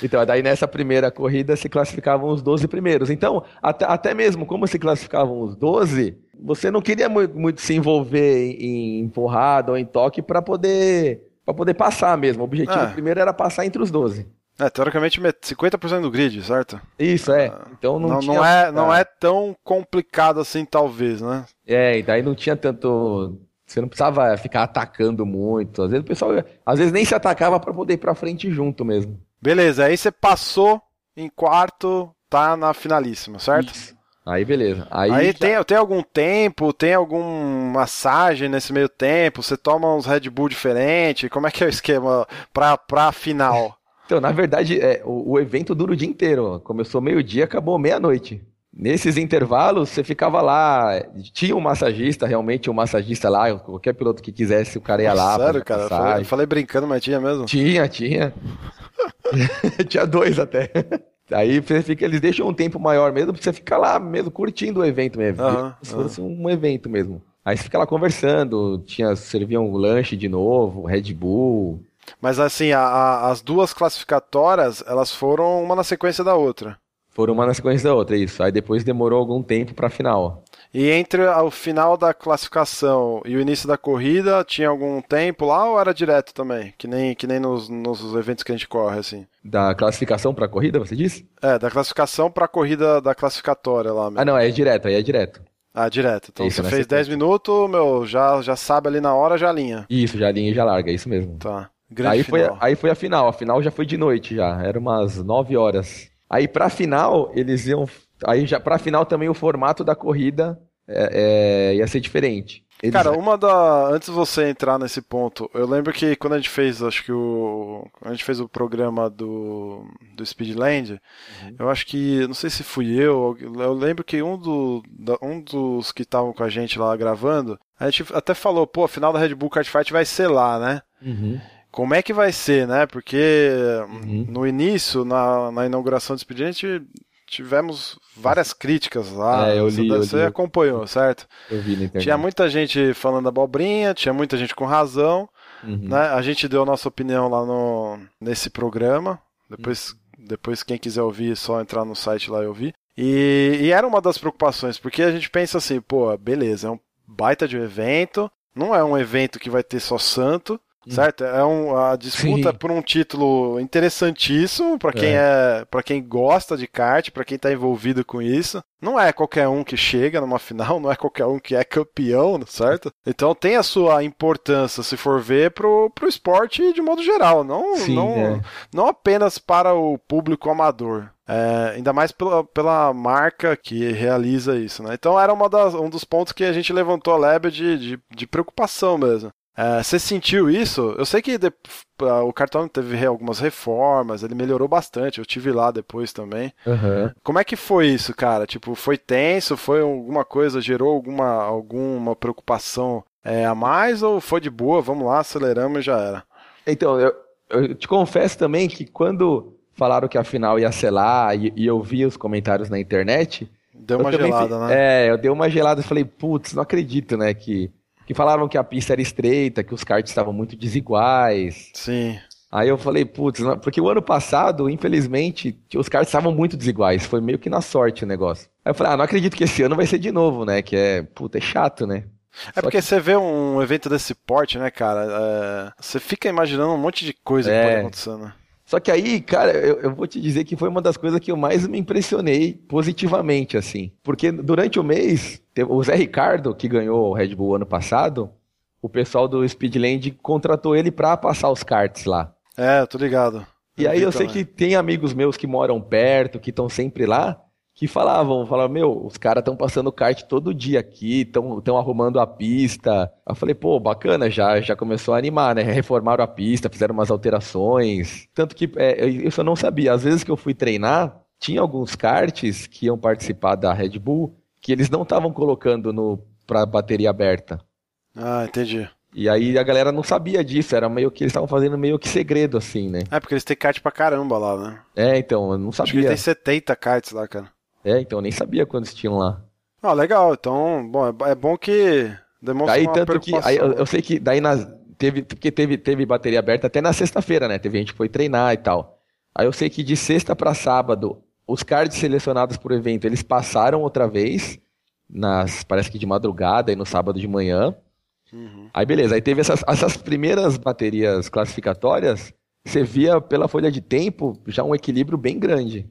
Então, daí nessa primeira corrida se classificavam os 12 primeiros. Então, até, até mesmo como se classificavam os 12, você não queria muito, muito se envolver em, em empurrada ou em toque para poder para poder passar mesmo. O objetivo é. primeiro era passar entre os 12. É, teoricamente 50% do grid, certo? Isso, é. Então não, não, tinha... não, é, não é tão complicado assim, talvez, né? É, e daí não tinha tanto. Você não precisava ficar atacando muito. Às vezes o pessoal. Às vezes nem se atacava para poder ir pra frente junto mesmo. Beleza, aí você passou em quarto, tá na finalíssima, certo? Isso. Aí beleza. Aí, Aí já... tem, tem algum tempo, tem algum massagem nesse meio tempo? Você toma uns Red Bull diferente? Como é que é o esquema pra, pra final? Então, na verdade, é, o, o evento dura o dia inteiro. Começou meio-dia, acabou meia-noite. Nesses intervalos, você ficava lá. Tinha um massagista, realmente um massagista lá. Qualquer piloto que quisesse, o cara ia lá. Sério, cara? Falei, eu falei brincando, mas tinha mesmo? Tinha, tinha. tinha dois até. Aí você fica, eles deixam um tempo maior mesmo pra você ficar lá mesmo curtindo o evento mesmo. Aham, Se fosse um evento mesmo. Aí você fica lá conversando, tinha, serviam um lanche de novo, Red Bull. Mas assim, a- a- as duas classificatórias, elas foram uma na sequência da outra. Foram uma na sequência da outra, isso. Aí depois demorou algum tempo pra final. E entre a- o final da classificação e o início da corrida, tinha algum tempo lá ou era direto também? Que nem, que nem nos, nos eventos que a gente corre, assim. Da classificação pra corrida, você disse? É, da classificação pra corrida da classificatória lá mesmo. Ah, não, é direto, aí é direto. Ah, direto. Então Isso, você fez sequência. 10 minutos, meu, já, já sabe ali na hora, já alinha. Isso, já linha e já larga, é isso mesmo. Tá. Grande Aí foi, final. aí foi a final. A final já foi de noite já. Era umas 9 horas. Aí pra final, eles iam. Aí já pra final também o formato da corrida é, é, ia ser diferente. Eles- Cara, uma da. Antes de você entrar nesse ponto, eu lembro que quando a gente fez, acho que o. A gente fez o programa do, do Speedland, Uhum. eu acho que. Não sei se fui eu, eu lembro que um, do, um dos que estavam com a gente lá gravando, a gente até falou, pô, a final da Red Bull Kart Fight vai ser lá, né? Uhum. Como é que vai ser, né? Porque Uhum. no início, na, na inauguração do Expediente, tivemos várias críticas lá. É, eu Você- li, eu Você li. acompanhou, certo? Eu vi na internet. Tinha muita gente falando abobrinha, tinha muita gente com razão, Uhum. né? A gente deu a nossa opinião lá no, nesse programa. Depois, depois, quem quiser ouvir, é só entrar no site lá e ouvir. E, e era uma das preocupações, porque a gente pensa assim, pô, beleza, é um baita de um evento, não é um evento que vai ter só santo, certo? É um, a disputa Sim. por um título interessantíssimo para quem é, para quem gosta de kart, para quem tá envolvido com isso. Não é qualquer um que chega numa final, não é qualquer um que é campeão, certo? Então tem a sua importância, se for ver, pro, pro esporte de modo geral, não, Sim, não, é. não apenas para o público amador. É, ainda mais pela, pela marca que realiza isso, né? Então era uma das, um dos pontos que a gente levantou a lebre de, de, de preocupação mesmo. É, você sentiu isso? Eu sei que de- o cartão teve algumas reformas, ele melhorou bastante, eu tive lá depois também. Aham. Como é que foi isso, cara? Tipo, foi tenso? Foi alguma coisa, gerou alguma, alguma preocupação é, a mais ou foi de boa? Vamos lá, aceleramos e já era. Então, eu, eu te confesso também que quando falaram que a final ia lá e, e eu vi os comentários na internet, Deu eu uma gelada, né? É, eu dei uma gelada e falei, putz, não acredito, né? Que, que falavam que a pista era estreita, que os karts estavam muito desiguais. Sim. Aí eu falei, putz, porque o ano passado, infelizmente, os karts estavam muito desiguais. Foi meio que na sorte o negócio. Aí eu falei, ah, não acredito que esse ano vai ser de novo, né? Que é, puta, é chato, né? É Só porque que- você vê um evento desse porte, né, cara? é, Você fica imaginando um monte de coisa que É. pode acontecer, né? Só que aí, cara, eu, eu vou te dizer que foi uma das coisas que eu mais me impressionei positivamente, assim. Porque durante o mês, o Zé Ricardo, que ganhou o Red Bull ano passado, o pessoal do Speedland contratou ele pra passar os karts lá. É, tô ligado. E aí eu sei que tem amigos meus que moram perto, que estão sempre lá, que falavam, falavam, meu, os caras estão passando kart todo dia aqui, estão arrumando a pista. Eu falei, pô, bacana, já, já começou a animar, né? Reformaram a pista, fizeram umas alterações. Tanto que é, eu- eu não sabia. Às vezes que eu fui treinar, tinha alguns karts que iam participar da Red Bull que eles não estavam colocando no para bateria aberta. Ah, entendi. E aí a galera não sabia disso, era meio que eles estavam fazendo meio que segredo assim, né? É, porque eles têm kart pra caramba lá, né? É, então, eu não Acho que sabia. tem 70 karts lá, cara. É, então eu nem sabia quantos tinham lá. Ah, legal. Então, bom, é, é bom que demonstra Aí uma tanto que aí, eu, eu sei que daí nas, teve porque teve teve bateria aberta até na sexta-feira, né? Teve gente que foi treinar e tal. Aí eu sei que de sexta para sábado os cards selecionados por evento eles passaram outra vez nas parece que de madrugada e no sábado de manhã. Uhum. Aí beleza, aí teve essas, essas primeiras baterias classificatórias, você via pela folha de tempo já um equilíbrio bem grande.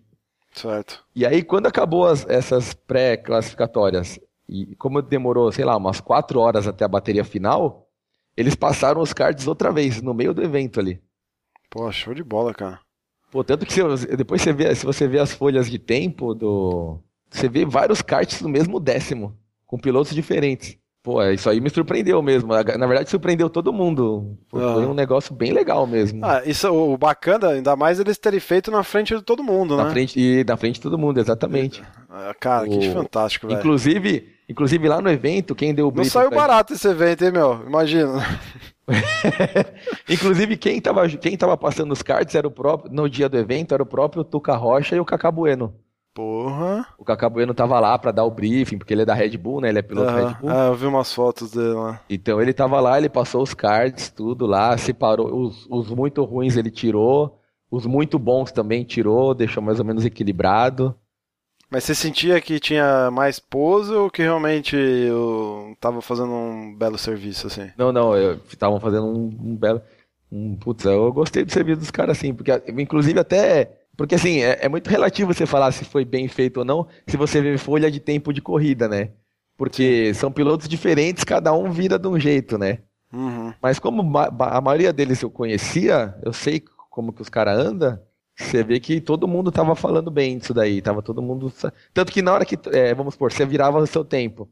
Certo. E aí, quando acabou as- essas pré-classificatórias, e como demorou, sei lá, umas quatro horas até a bateria final, eles passaram os cards outra vez, no meio do evento ali. Pô, show de bola, cara. Pô, tanto que se, depois você vê, se você vê as folhas de tempo do. Você vê vários karts no mesmo décimo, com pilotos diferentes. Pô, isso aí me surpreendeu mesmo. Na verdade, surpreendeu todo mundo. Ah. Foi um negócio bem legal mesmo. Ah, isso, o bacana, ainda mais eles terem feito na frente de todo mundo, na né? frente, e na frente de todo mundo, exatamente. Ah, Cara, que O- fantástico, velho. Inclusive, Inclusive lá no evento, quem deu o Não briefing saiu pra- barato esse evento, hein, meu? Imagina. Inclusive, quem tava, quem tava passando os cards era o próprio, no dia do evento, era o próprio Tuca Rocha e o Cacá Bueno. Porra. O Cacá Bueno tava lá pra dar o briefing, porque ele é da Red Bull, né? Ele é piloto Aham. Red Bull. Ah, eu vi umas fotos dele lá. Então ele tava lá, ele passou os cards, tudo lá, separou. Os, os muito ruins ele tirou, os muito bons também tirou, deixou mais ou menos equilibrado. Mas você sentia que tinha mais pose ou que realmente eu tava fazendo um belo serviço, assim? Não, não, estavam fazendo um, um belo. Um, putz, eu gostei do serviço dos caras, assim, porque inclusive até. Porque assim, é, é muito relativo você falar se foi bem feito ou não, se você vê folha de tempo de corrida, né? Porque são pilotos diferentes, cada um vira de um jeito, né? Uhum. Mas como a maioria deles eu conhecia, eu sei como que os caras andam, você vê que todo mundo tava falando bem disso daí, tava todo mundo... Tanto que na hora que, é, vamos supor, você virava o seu tempo,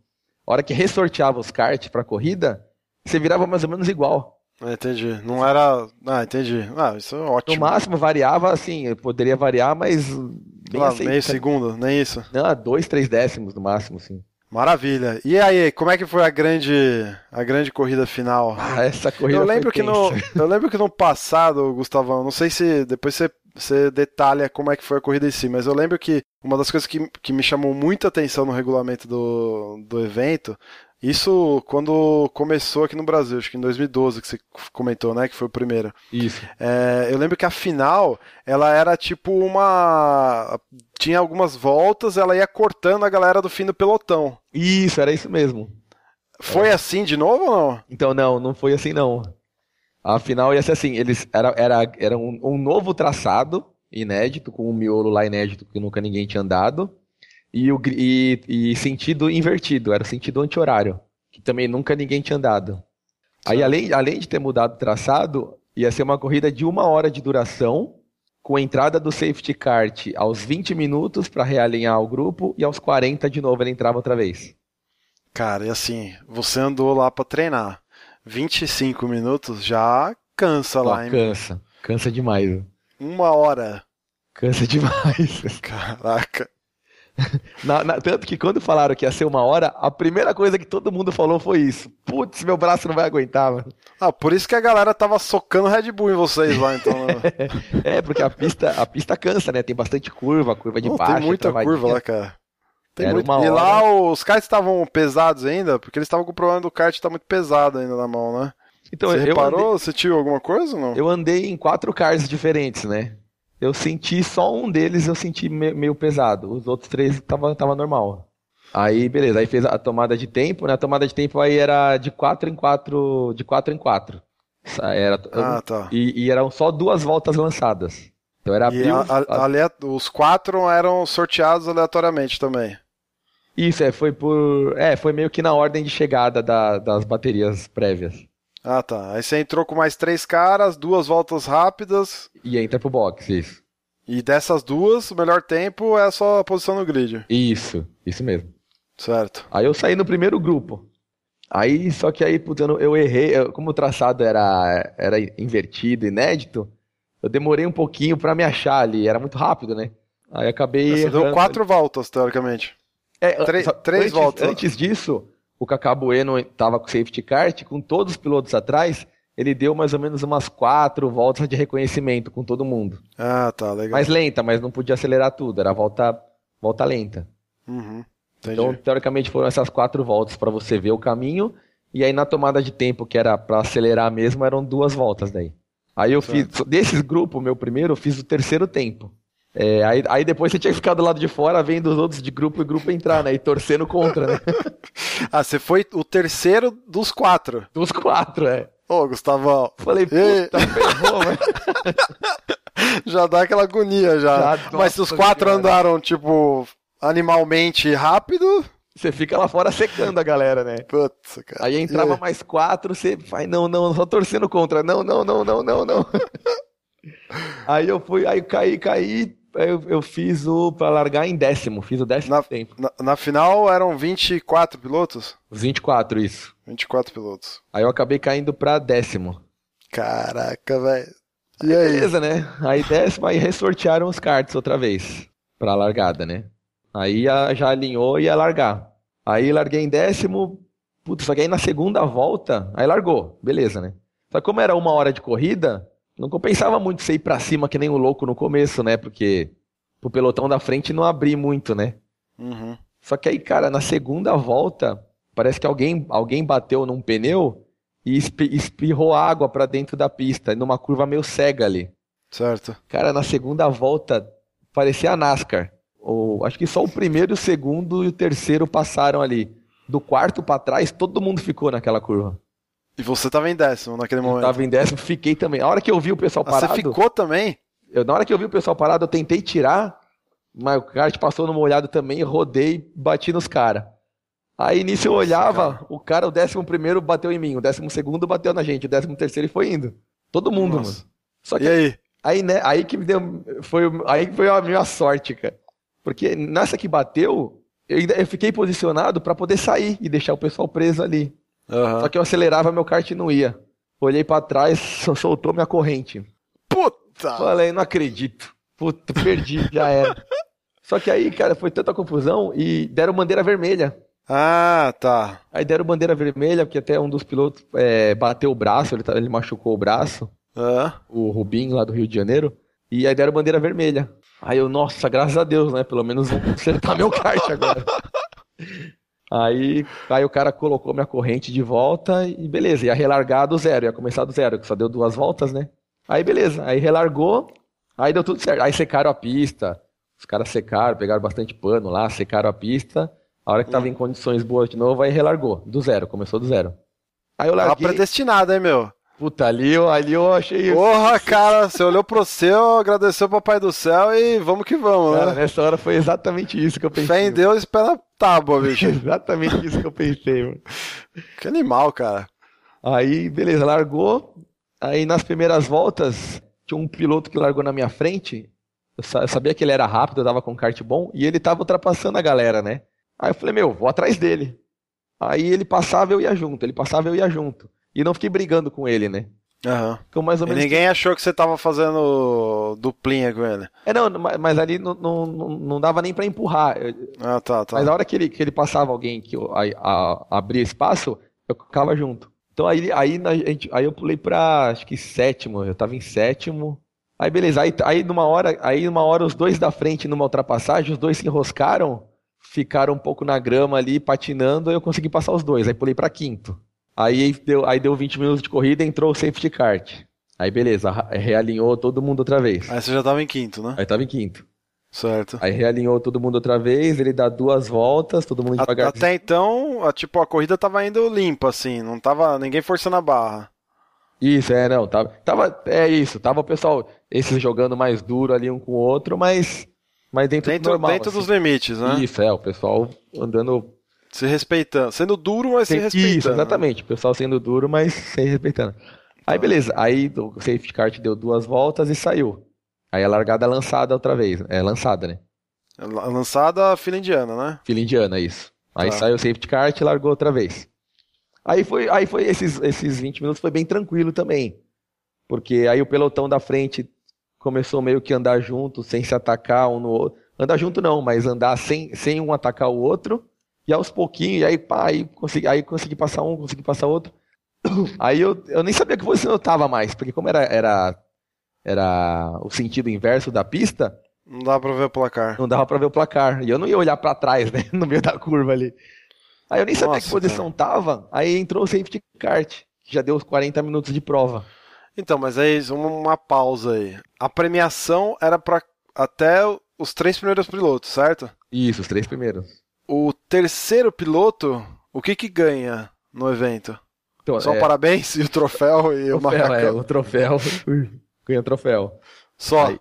a hora que ressorteava os kart pra corrida, você virava mais ou menos igual. Ah, entendi. Não era. Ah, entendi. Ah, isso é No ótimo. máximo variava, assim, poderia variar, mas bem Ah, meio segundo, nem isso. Não, dois, três décimos no máximo, assim. Maravilha. E aí, como é que foi a grande, a grande corrida final? Ah, essa corrida Eu lembro que no, eu lembro que no passado, Gustavão, não sei se depois você, você detalha como é que foi a corrida em si, mas eu lembro que uma das coisas que, que me chamou muita atenção no regulamento do, do evento, isso quando começou aqui no Brasil, acho que em 2012 que você comentou, né, que foi o primeiro. Isso. É, eu lembro que a final, ela era tipo uma. Tinha algumas voltas, ela ia cortando a galera do fim do pelotão. Isso, era isso mesmo. Foi assim de novo ou não? Então, não, não foi assim, não. Afinal, ia ser assim, eles era, era, era um, um novo traçado, inédito, com um miolo lá inédito que nunca ninguém tinha andado, e, o, e, e sentido invertido, era o sentido anti-horário, que também nunca ninguém tinha andado. Aí, além, além de ter mudado o traçado, ia ser uma corrida de uma hora de duração, com a entrada do safety kart aos 20 minutos para realinhar o grupo, e aos 40 de novo ele entrava outra vez. Cara, e assim, você andou lá pra treinar. 25 minutos já cansa lá, Ó, hein? cansa, cansa demais. Uma hora. Cansa demais. Caraca. Na- na- tanto que quando falaram que ia ser uma hora, a primeira coisa que todo mundo falou foi isso. Putz, meu braço não vai aguentar, mano. Ah, por isso que a galera tava socando Red Bull em vocês lá, então. né? É, porque a pista, a pista cansa, né? Tem bastante curva, curva de Não, baixo. tem muita travadinha. curva lá, cara. Tem Era muito... E lá os karts estavam pesados ainda, porque eles estavam com o problema do kart tá muito pesado ainda na mão, né? Então, você reparou? andei, Você tirou alguma coisa ou não? eu andei em quatro cars diferentes, né? Eu senti só um deles, eu senti me- meio pesado. Os outros três tava, tava normal. Aí, beleza, aí fez a tomada de tempo, né? A tomada de tempo aí era de quatro em quatro, de quatro em quatro. Era, Ah, tá. E, e eram só duas voltas lançadas. Então era E abril. a- a- alea- os quatro eram sorteados aleatoriamente também. Isso, é, foi por. É, foi meio que na ordem de chegada da- das baterias prévias. Ah, tá. Aí você entrou com mais três caras, duas voltas rápidas, E entra pro box, isso. e dessas duas, o melhor tempo é só a posição no grid. Isso, isso mesmo. Certo. Aí eu saí no primeiro grupo. Aí, só que aí, putz, eu, errei, eu- como o traçado era, era invertido, inédito, eu demorei um pouquinho pra me achar ali, era muito rápido, né? Aí acabei. Você deu errando. quatro voltas, teoricamente. É, Três- só- três antes, voltas. Antes disso, o Cacá Bueno tava com safety kart, com todos os pilotos atrás, ele deu mais ou menos umas quatro voltas de reconhecimento com todo mundo. Ah, tá, legal. Mais lenta, mas não podia acelerar tudo, era volta, volta lenta. Uhum. Então, teoricamente, foram essas quatro voltas para você ver o caminho, e aí na tomada de tempo, que era para acelerar mesmo, eram duas voltas daí. Aí eu fiz, desses grupos, meu primeiro, eu fiz o terceiro tempo. É, aí, aí depois você tinha que ficar do lado de fora, vendo os outros de grupo e grupo entrar, né? E torcendo contra, né? Ah, você foi o terceiro dos quatro. Dos quatro, é. Ô, Gustavão. Falei, Ei. puta, ferrou, mas... Já dá aquela agonia já. Já, Mas se os quatro senhora. andaram, tipo, animalmente rápido. Você fica lá fora secando a galera, né? Putz, cara. Aí entrava E- mais quatro, você vai, não, não, só torcendo contra. Não, não, não, não, não, não. aí eu fui, aí caí, caí, aí eu, eu fiz o pra largar em décimo, fiz o décimo Na, tempo. na, na final eram 24 pilotos? Os 24, isso. 24 pilotos. Aí eu acabei caindo pra décimo. Caraca, velho. E aí? Beleza, né? Aí décimo, aí ressortearam os karts outra vez. Pra largada, né? Aí a- já alinhou e ia largar. Aí larguei em décimo, putz, só que aí na segunda volta, aí largou, beleza, né? Só que como era uma hora de corrida, não compensava muito você ir pra cima que nem o louco no começo, né? Porque o pelotão da frente não abri muito, né? Uhum. Só que aí, cara, na segunda volta, parece que alguém, alguém bateu num pneu e espi- espirrou água pra dentro da pista, numa curva meio cega ali. Certo. Cara, na segunda volta, parecia a NASCAR. O, acho que só o primeiro, o segundo e o terceiro passaram ali. Do quarto pra trás, todo mundo ficou naquela curva. E você tava em décimo naquele Eu momento. tava em décimo, fiquei também. A hora que eu vi o pessoal Ah, você parado, ficou também? eu, na hora que eu vi o pessoal parado, eu tentei tirar, mas o kart passou numa olhada também, rodei, bati nos caras. Aí nisso eu olhava, o cara, o décimo primeiro bateu em mim, o décimo segundo bateu na gente, o décimo terceiro e foi indo. Todo mundo, Nossa. mano. Só que E aí? Aí, né, aí que me deu. Foi, aí que foi a minha sorte, cara. Porque nessa que bateu, eu, eu fiquei posicionado pra poder sair e deixar o pessoal preso ali. Aham. Só que eu acelerava, meu kart não ia. Olhei pra trás, só soltou minha corrente. Puta! Falei, não acredito. Puta, perdi, já era. Só que aí, cara, foi tanta confusão e deram bandeira vermelha. Ah, tá. Aí deram bandeira vermelha, porque até um dos pilotos é, bateu o braço, ele, tá- ele machucou o braço. Ah, o Rubinho lá do Rio de Janeiro, e aí deram bandeira vermelha. Aí eu, nossa, graças a Deus, né? Pelo menos vão consertar meu kart agora. Aí, aí o cara colocou minha corrente de volta e beleza, ia relargar do zero, ia começar do zero, que só deu duas voltas, né? Aí beleza, aí relargou, aí deu tudo certo. Aí secaram a pista, os caras secaram, pegaram bastante pano lá, secaram a pista. A hora que tava em condições boas de novo, aí relargou, do zero, começou do zero. Aí eu tava larguei, predestinado, hein, meu? Puta, ali eu, ali eu achei... Porra, cara, você olhou pro céu, agradeceu ao Papai do Céu e vamos que vamos, Cara, né? nessa hora foi exatamente isso que eu pensei. Fé em Deus, espera tábua, bicho. Exatamente isso que eu pensei, mano. Que animal, cara. Aí, beleza, largou. Aí nas primeiras voltas, tinha um piloto que largou na minha frente. Eu sa- eu sabia que ele era rápido, eu tava com kart bom, e ele tava ultrapassando a galera, né? Aí eu falei, meu, vou atrás dele. Aí ele passava, eu ia junto. Ele passava, eu ia junto. E não fiquei brigando com ele, né? Aham. Ficou mais ou E menos. ninguém achou que você tava fazendo duplinha com ele. É, não, mas mas ali não, não, não dava nem pra empurrar. Ah, tá, tá. Mas a hora que ele, que ele passava alguém que eu, a, a- abria espaço, eu ficava junto. Então aí, aí, na- aí eu pulei pra acho que sétimo, eu tava em sétimo. Aí beleza, aí, aí numa hora, aí numa hora os dois da frente numa ultrapassagem, os dois se enroscaram, ficaram um pouco na grama ali patinando, eu consegui passar os dois, aí pulei pra quinto. Aí deu, aí deu 20 minutos de corrida, entrou o safety kart. Aí beleza, realinhou todo mundo outra vez. Aí você já tava em quinto, né? Aí tava em quinto. Certo. Aí realinhou todo mundo outra vez, ele dá duas voltas, todo mundo devagar. Até então, a, tipo, a corrida tava indo limpa, assim, não tava ninguém forçando a barra. Isso, é, não, tava, tava, é isso, tava o pessoal, esses jogando mais duro ali um com o outro, mas, mas dentro, do Dentro, normal, dentro assim. dos limites, né? Isso, é, o pessoal andando, Se respeitando. Sendo duro, mas se sem, respeitando. isso, exatamente, o pessoal sendo duro, mas sem respeitando. Aí beleza, aí o safety kart deu duas voltas e saiu. Aí a largada é lançada outra vez, é lançada, né? La- Lançada a fila indiana, né? Fila indiana, isso. Aí Tá. saiu o safety kart e largou outra vez. Aí foi, aí foi esses, esses 20 minutos foi bem tranquilo também. Porque aí o pelotão da frente começou meio que andar junto, sem se atacar um no outro. Andar junto não, mas andar sem, sem um atacar o outro. E aos pouquinhos, e aí, pá, aí consegui, aí consegui passar um, consegui passar outro. Aí eu, eu nem sabia que você eu tava mais, porque como era, era, era o sentido inverso da pista, Não dá pra ver o placar. não dava pra ver o placar. E eu não ia olhar pra trás, né? No meio da curva ali. Aí eu nem sabia Nossa, que posição tava. Aí entrou o safety kart, que já deu os 40 minutos de prova. Então, mas aí, uma, uma pausa aí. A premiação era pra até os três primeiros pilotos, certo? Isso, os três primeiros. O terceiro piloto, o que que ganha no evento? Então, Só é, parabéns e o troféu e o troféu, é, macacão. o troféu. Ganha troféu. Só. Aí.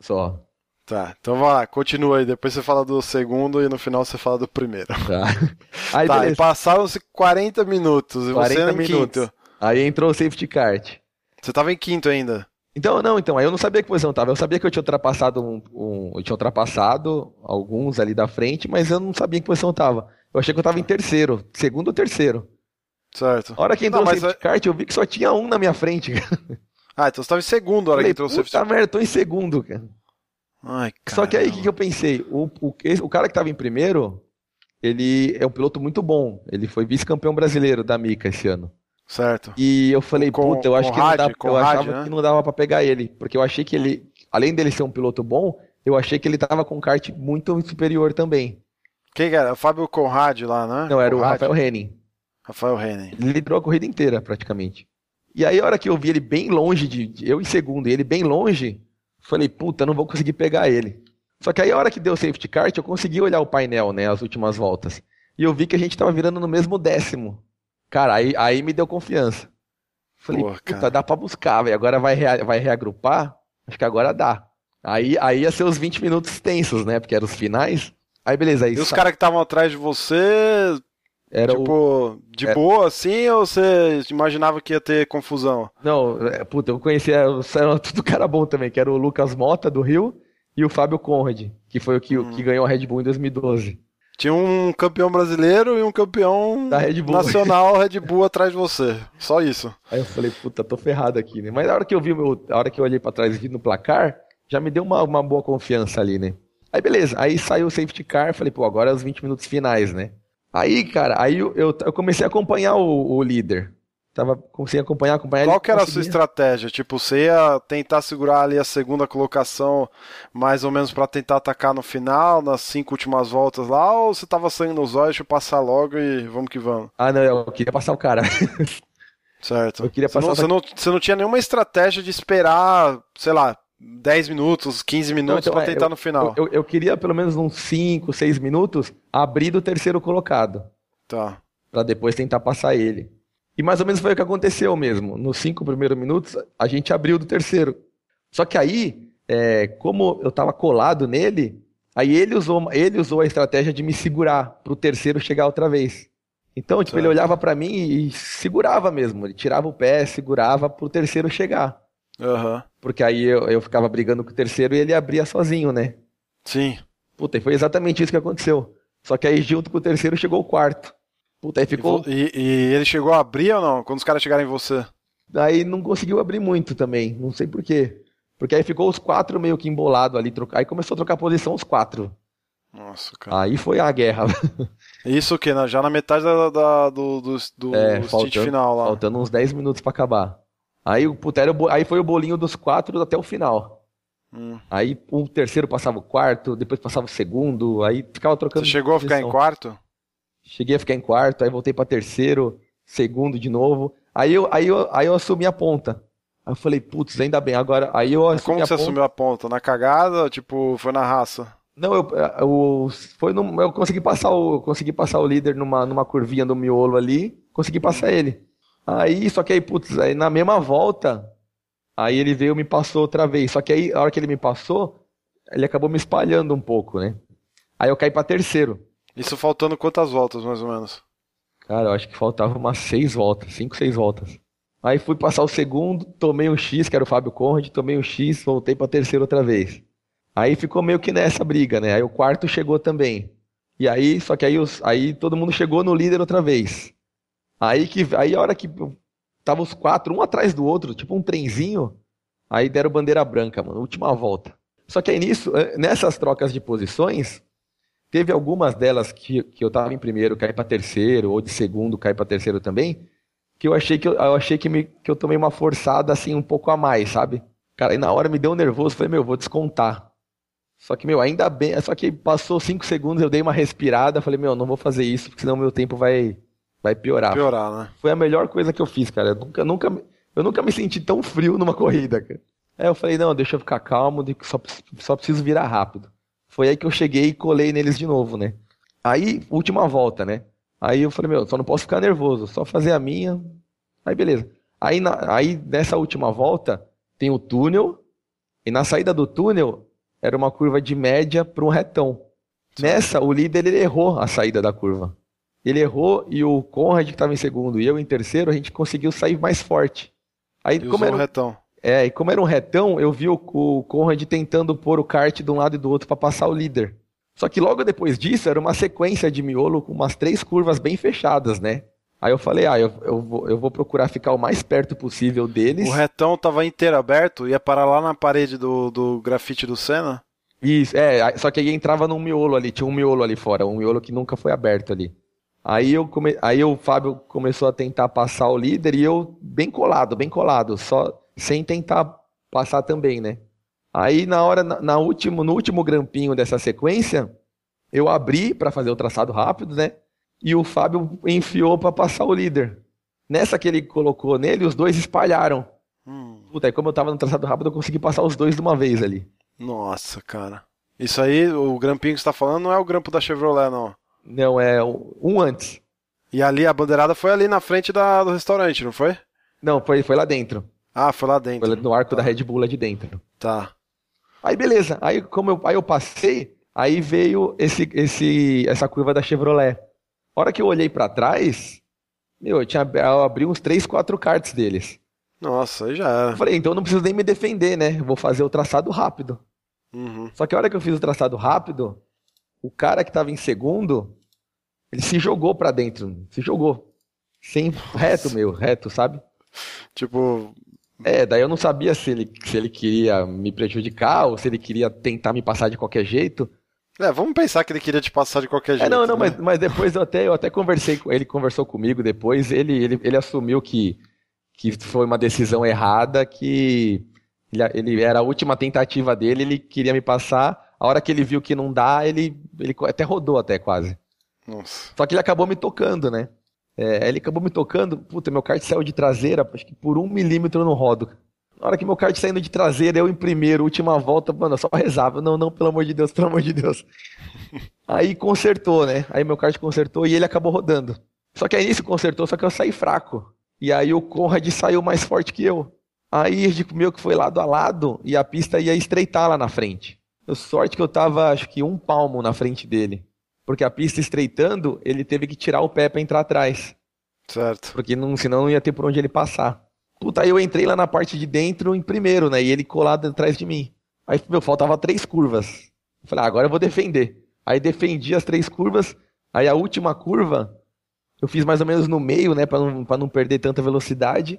Só. Tá, então vai lá, continua aí. Depois você fala do segundo e no final você fala do primeiro. Tá. Aí, tá, e passaram-se 40 minutos e você 40 era em minutos. quinto. Aí entrou o safety kart. Você tava em quinto ainda. Então, não, então, aí eu não sabia que posição eu tava. Eu sabia que eu tinha ultrapassado um, um- eu tinha ultrapassado alguns ali da frente, mas eu não sabia que posição eu tava. Eu achei que eu tava em terceiro, segundo ou terceiro. Certo. A hora que entrou Não, o mas safety kart, eu vi que só tinha um na minha frente. Ah, então você tava em segundo na hora que Falei, entrou o safety. merda, eu tô em segundo, cara. Ai, Só que aí, o que, que eu pensei? O, o, o cara que tava em primeiro, ele é um piloto muito bom. Ele foi vice-campeão brasileiro da Mica esse ano. Certo. E eu falei, Com- puta, eu acho que não Conrad, dá, eu achava né? que não dava pra pegar ele, porque eu achei que ele, além dele ser um piloto bom, eu achei que ele tava com um kart muito superior também. Quem que era? O Fábio Conrad lá, né? Não, era o Conrad? Rafael Henning. Rafael Henning. Ele liderou a corrida inteira, praticamente. E aí, a hora que eu vi ele bem longe, de, de- eu em segundo, e ele bem longe, falei, puta, não vou conseguir pegar ele. Só que aí, a hora que deu o safety kart, eu consegui olhar o painel, né, as últimas voltas. E eu vi que a gente tava virando no mesmo décimo. Cara, aí, aí me deu confiança. Falei, Porra, puta, cara. dá pra buscar, velho. Agora vai, rea- vai reagrupar? Acho que agora dá. Aí, aí ia ser os 20 minutos tensos, né, porque eram os finais. Aí, beleza, aí E os caras que estavam atrás de você, era o... tipo, de é. boa assim, ou você imaginava que ia ter confusão? Não, é, puta, eu conhecia, eram tudo cara bom também, que era o Lucas Mota, do Rio, e o Fábio Conrad, que foi o que, Hum. que ganhou a Red Bull em 2012. Tinha um campeão brasileiro e um campeão Red nacional Red Bull atrás de você. Só isso. Aí eu falei, puta, tô ferrado aqui, né? Mas na hora que eu vi, meu, a hora que eu olhei pra trás e vi no placar, já me deu uma, uma boa confiança ali, né? Aí beleza, aí saiu o safety car, falei, pô, agora é os 20 minutos finais, né? Aí, cara, aí eu, eu, eu comecei a acompanhar o, o líder. Tava, a acompanhar, acompanhar Qual que era a sua estratégia? Tipo, você ia tentar segurar ali a segunda colocação, mais ou menos pra tentar atacar no final, nas cinco últimas voltas lá, ou você tava saindo nos olhos, deixa eu passar logo e vamos que vamos? Ah, não, eu queria passar o cara. Certo. Eu queria você, não, passar- você, não, você não tinha nenhuma estratégia de esperar, sei lá, 10 minutos, 15 minutos então, pra é, tentar eu- no final. Eu, eu queria pelo menos uns 5, 6 minutos abrir do terceiro colocado. Tá. Pra depois tentar passar ele. E mais ou menos foi o que aconteceu mesmo. Nos cinco primeiros minutos, a gente abriu do terceiro. Só que aí, é, como eu tava colado nele, aí ele usou, ele usou a estratégia de me segurar pro terceiro chegar outra vez. Então, tipo, ele olhava pra mim e segurava mesmo. Ele tirava o pé, segurava pro terceiro chegar. Aham. Porque aí eu, eu ficava brigando com o terceiro e ele abria sozinho, né? Sim. Puta, e foi exatamente isso que aconteceu. Só que aí, junto com o terceiro, chegou o quarto. Puta, aí E, ficou. e- e ele chegou a abrir ou não? Quando os caras chegaram em você? Aí não conseguiu abrir muito também. Não sei porquê. Porque aí ficou os quatro meio que embolados ali. troca- Aí começou a trocar posição os quatro. Nossa, cara. Aí foi a guerra. Isso o quê? Na- Já na metade da, da- do, do, do É, faltando- final lá. Faltando uns 10 minutos pra acabar. Aí, o- puta, era o bo- aí foi o bolinho dos quatro até o final. Hum. Aí o terceiro passava o quarto, depois passava o segundo, aí ficava trocando. Você chegou a ficar em quarto? Cheguei a ficar em quarto, aí voltei pra terceiro, segundo de novo. Aí eu, aí eu, aí eu assumi a ponta. Aí eu falei, putz, ainda bem, agora. Aí eu assumi Como a você ponta. assumiu a ponta? Na cagada? Tipo, foi na raça? Não, eu, eu, foi num- eu consegui passar o, consegui passar o líder numa, numa curvinha do miolo ali, consegui passar ele. Aí, só que aí, putz, aí na mesma volta, aí ele veio e me passou outra vez. Só que aí, a hora que ele me passou, ele acabou me espalhando um pouco, né? Aí eu caí pra terceiro. Isso faltando quantas voltas, mais ou menos? Cara, eu acho que faltava umas seis voltas, cinco, seis voltas. Aí fui passar o segundo, tomei um X, que era o Fábio Conrad, tomei um X, voltei pra terceiro outra vez. Aí ficou meio que nessa briga, né? Aí o quarto chegou também. E aí, só que aí, os, aí todo mundo chegou no líder outra vez. Aí que aí a hora que tava os quatro, um atrás do outro, tipo um trenzinho, aí deram bandeira branca, mano, última volta. Só que aí nisso, eh, nessas trocas de posições, teve algumas delas que, que eu tava em primeiro, caí pra terceiro, ou de segundo, caí pra terceiro também, que eu achei que eu, eu achei que, me, que eu tomei uma forçada assim um pouco a mais, sabe? Cara, aí na hora me deu um nervoso, falei, meu, vou descontar. Só que, meu, ainda bem, só que passou cinco segundos, eu dei uma respirada, falei, meu, não vou fazer isso, porque senão meu tempo vai, vai piorar. Piorar, né? Foi a melhor coisa que eu fiz, cara. Eu nunca, nunca, me- eu nunca me senti tão frio numa corrida, cara. Aí eu falei, não, deixa eu ficar calmo, só, só preciso virar rápido. Foi aí que eu cheguei e colei neles de novo, né? Aí, última volta, né? Aí eu falei, meu, só não posso ficar nervoso, só fazer a minha. Aí beleza. Aí, na- aí nessa última volta, tem o túnel, e na saída do túnel era uma curva de média para um retão. Nessa, o líder ele errou a saída da curva. Ele errou e o Conrad, que estava em segundo, e eu em terceiro, a gente conseguiu sair mais forte. Aí, E como era, o retão. É, e como era um retão, eu vi o, o Conrad tentando pôr o kart de um lado e do outro para passar o líder. Só que logo depois disso, era uma sequência de miolo com umas três curvas bem fechadas, né? Aí eu falei, ah, eu, eu, vou, eu vou procurar ficar o mais perto possível deles. O retão tava inteiro aberto, ia parar lá na parede do, do grafite do Senna. Isso, é, só que aí entrava num miolo ali, tinha um miolo ali fora, um miolo que nunca foi aberto ali. Aí, eu come... aí o Fábio começou a tentar passar o líder e eu bem colado, bem colado, só sem tentar passar também, né? Aí na hora, na, na último, no último grampinho dessa sequência, eu abri para fazer o traçado rápido, né? E o Fábio enfiou para passar o líder. Nessa que ele colocou nele, os dois espalharam. Hum. Puta, aí como eu tava no traçado rápido, eu consegui passar os dois de uma vez ali. Nossa, cara. Isso aí, o grampinho que você tá falando não é o grampo da Chevrolet, não. Não, é um antes. E ali, a bandeirada foi ali na frente da, do restaurante, não foi? Não, foi, foi lá dentro. Ah, foi lá dentro. Foi no arco tá. da Red Bull lá de dentro. Tá. Aí beleza, aí como eu, aí eu passei, aí veio esse, esse, essa curva da Chevrolet. A hora que eu olhei para trás, meu, eu, tinha, eu abri uns 3, 4 karts deles. Nossa, aí já era. Falei, então eu não preciso nem me defender, né? Vou fazer o traçado rápido. Uhum. Só que a hora que eu fiz o traçado rápido, o cara que estava em segundo, ele se jogou para dentro, se jogou. Sem reto, meu, reto, sabe? Tipo. É, daí eu não sabia se ele, se ele queria me prejudicar ou se ele queria tentar me passar de qualquer jeito. É, vamos pensar que ele queria te passar de qualquer jeito. É, não, não, né? mas, mas depois eu até, eu até conversei com ele, conversou comigo depois, ele, ele, ele assumiu que, que foi uma decisão errada, que ele, ele era a última tentativa dele, ele queria me passar. A hora que ele viu que não dá, ele, ele até rodou até quase. Nossa. Só que ele acabou me tocando, né? É, ele acabou me tocando, puta, meu kart saiu de traseira, acho que por um milímetro no rodo. Na hora que meu kart saindo de traseira, eu em primeiro, última volta, mano, eu só rezava. Não, não, pelo amor de Deus, pelo amor de Deus. Aí consertou, né? Aí meu kart consertou e ele acabou rodando. Só que aí nisso consertou, só que eu saí fraco. E aí o Conrad saiu mais forte que eu. Aí, tipo, meu que foi lado a lado e a pista ia estreitar lá na frente. Eu, sorte que eu tava, acho que um palmo na frente dele. Porque a pista estreitando, ele teve que tirar o pé para entrar atrás. Certo. Porque não, senão não ia ter por onde ele passar. Puta, aí eu entrei lá na parte de dentro em primeiro, né? E ele colado atrás de mim. Aí, meu, faltava três curvas. Eu falei, ah, agora eu vou defender. Aí defendi as três curvas. Aí a última curva, eu fiz mais ou menos no meio, né? Pra não, pra não perder tanta velocidade.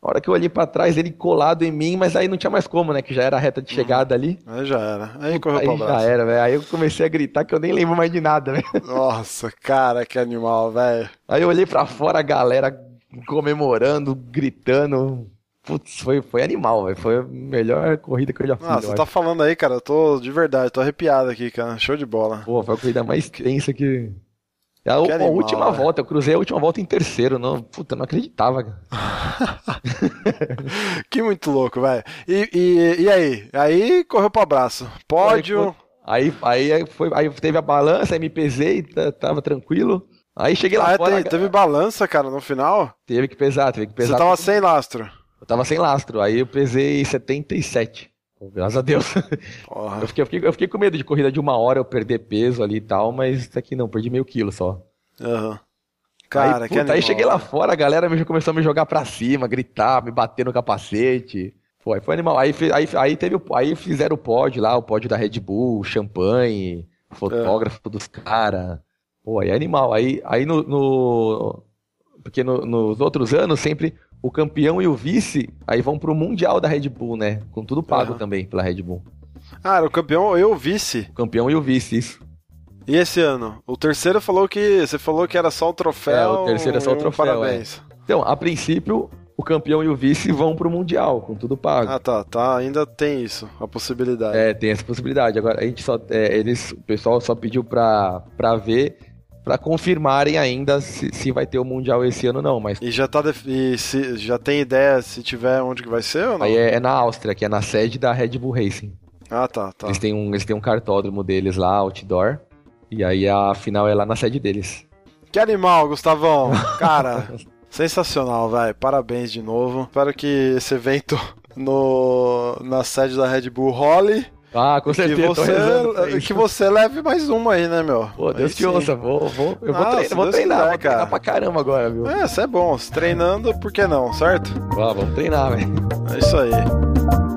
A hora que eu olhei para trás, ele colado em mim, mas aí não tinha mais como, né? Que já era a reta de chegada uhum. ali. Aí já era. Aí correu aí pra braço. Já era, velho. Aí eu comecei a gritar que eu nem lembro mais de nada, velho. Nossa, cara, que animal, velho. Aí eu olhei para fora, a galera comemorando, gritando. Putz, foi, foi animal, velho. Foi a melhor corrida que eu já fiz. Ah, você tá falando aí, cara. Eu tô de verdade, tô arrepiado aqui, cara. Show de bola. Pô, foi a corrida mais tensa que. É a, a última volta, eu cruzei a última volta em terceiro. Não, puta, não acreditava. que muito louco, velho. E, e, e, aí? Aí correu pro abraço. Pódio. Aí, aí, foi, aí teve a balança, aí me pesei, tava tranquilo. Aí cheguei lá ah, fora. Teve, teve balança, cara, no final? Teve que pesar, teve que pesar. Você tava sem lastro? Eu tava sem lastro, aí eu pesei 77. Graças a Deus. Eu fiquei, eu, fiquei, eu fiquei com medo de corrida de uma hora eu perder peso ali e tal, mas aqui não, perdi meio quilo só. Uhum. Cara, aí, puta, aí cheguei lá fora, a galera já começou a me jogar pra cima, gritar, me bater no capacete. Foi, foi animal. Aí, aí, aí, teve, aí fizeram o pódio lá, o pódio da Red Bull, champanhe, fotógrafo é. dos caras. Pô, aí é animal. Aí, aí no, no porque no, nos outros anos sempre o campeão e o vice aí vão pro Mundial da Red Bull, né? Com tudo pago uhum. também pela Red Bull. Ah, era o campeão e o vice. O campeão e o vice, isso. E esse ano? O terceiro falou que. Você falou que era só o troféu. É, o terceiro é só o troféu. Um parabéns. É. Então, a princípio, o campeão e o vice vão pro Mundial, com tudo pago. Ah, tá, tá. Ainda tem isso, a possibilidade. É, tem essa possibilidade. Agora, a gente só. É, eles, o pessoal só pediu pra, pra ver para confirmarem ainda se, se, vai ter o Mundial esse ano ou não. Mas... E já tá e se, já tem ideia se tiver onde que vai ser ou não? Aí é, é, na Áustria, que é na sede da Red Bull Racing. Ah, tá, tá. Eles têm um, eles têm um cartódromo deles lá, outdoor. E aí a final é lá na sede deles. Que animal, Gustavão! Cara, sensacional, velho. Parabéns de novo. Espero que esse evento no, na sede da Red Bull role ah, com certeza. Que você, que você leve mais uma aí, né, meu? Pô, Deus aí te sim. ouça. Vou, vou, eu vou, ah, treinar, vou treinar, quiser, vou treinar pra caramba agora, viu? É, isso é bom. Treinando, por que não, certo? Ah, vamos treinar, velho. É isso aí.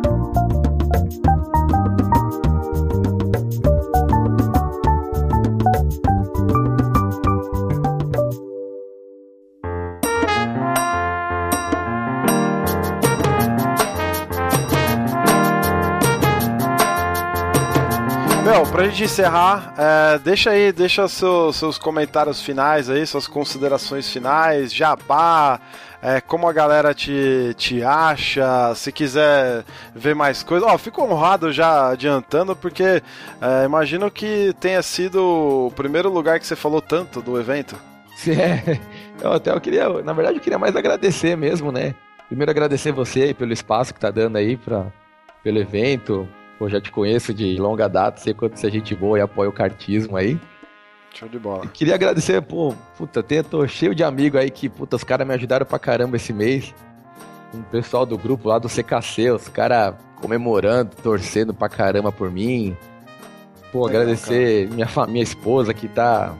Gente encerrar, é, deixa aí, deixa seu, seus comentários finais aí, suas considerações finais, jabá, é, como a galera te, te acha, se quiser ver mais coisas. Ó, fico honrado já adiantando, porque é, imagino que tenha sido o primeiro lugar que você falou tanto do evento. É, eu até eu queria, na verdade eu queria mais agradecer mesmo, né? Primeiro agradecer você aí pelo espaço que tá dando aí pra, pelo evento. Pô, já te conheço de longa data, sei quanto você é gente boa e apoia o cartismo aí. Show de bola. Queria agradecer, pô, puta, tô cheio de amigo aí que, puta, os caras me ajudaram pra caramba esse mês. Um pessoal do grupo lá do CKC, os caras comemorando, torcendo pra caramba por mim. Pô, agradecer minha, minha esposa que tá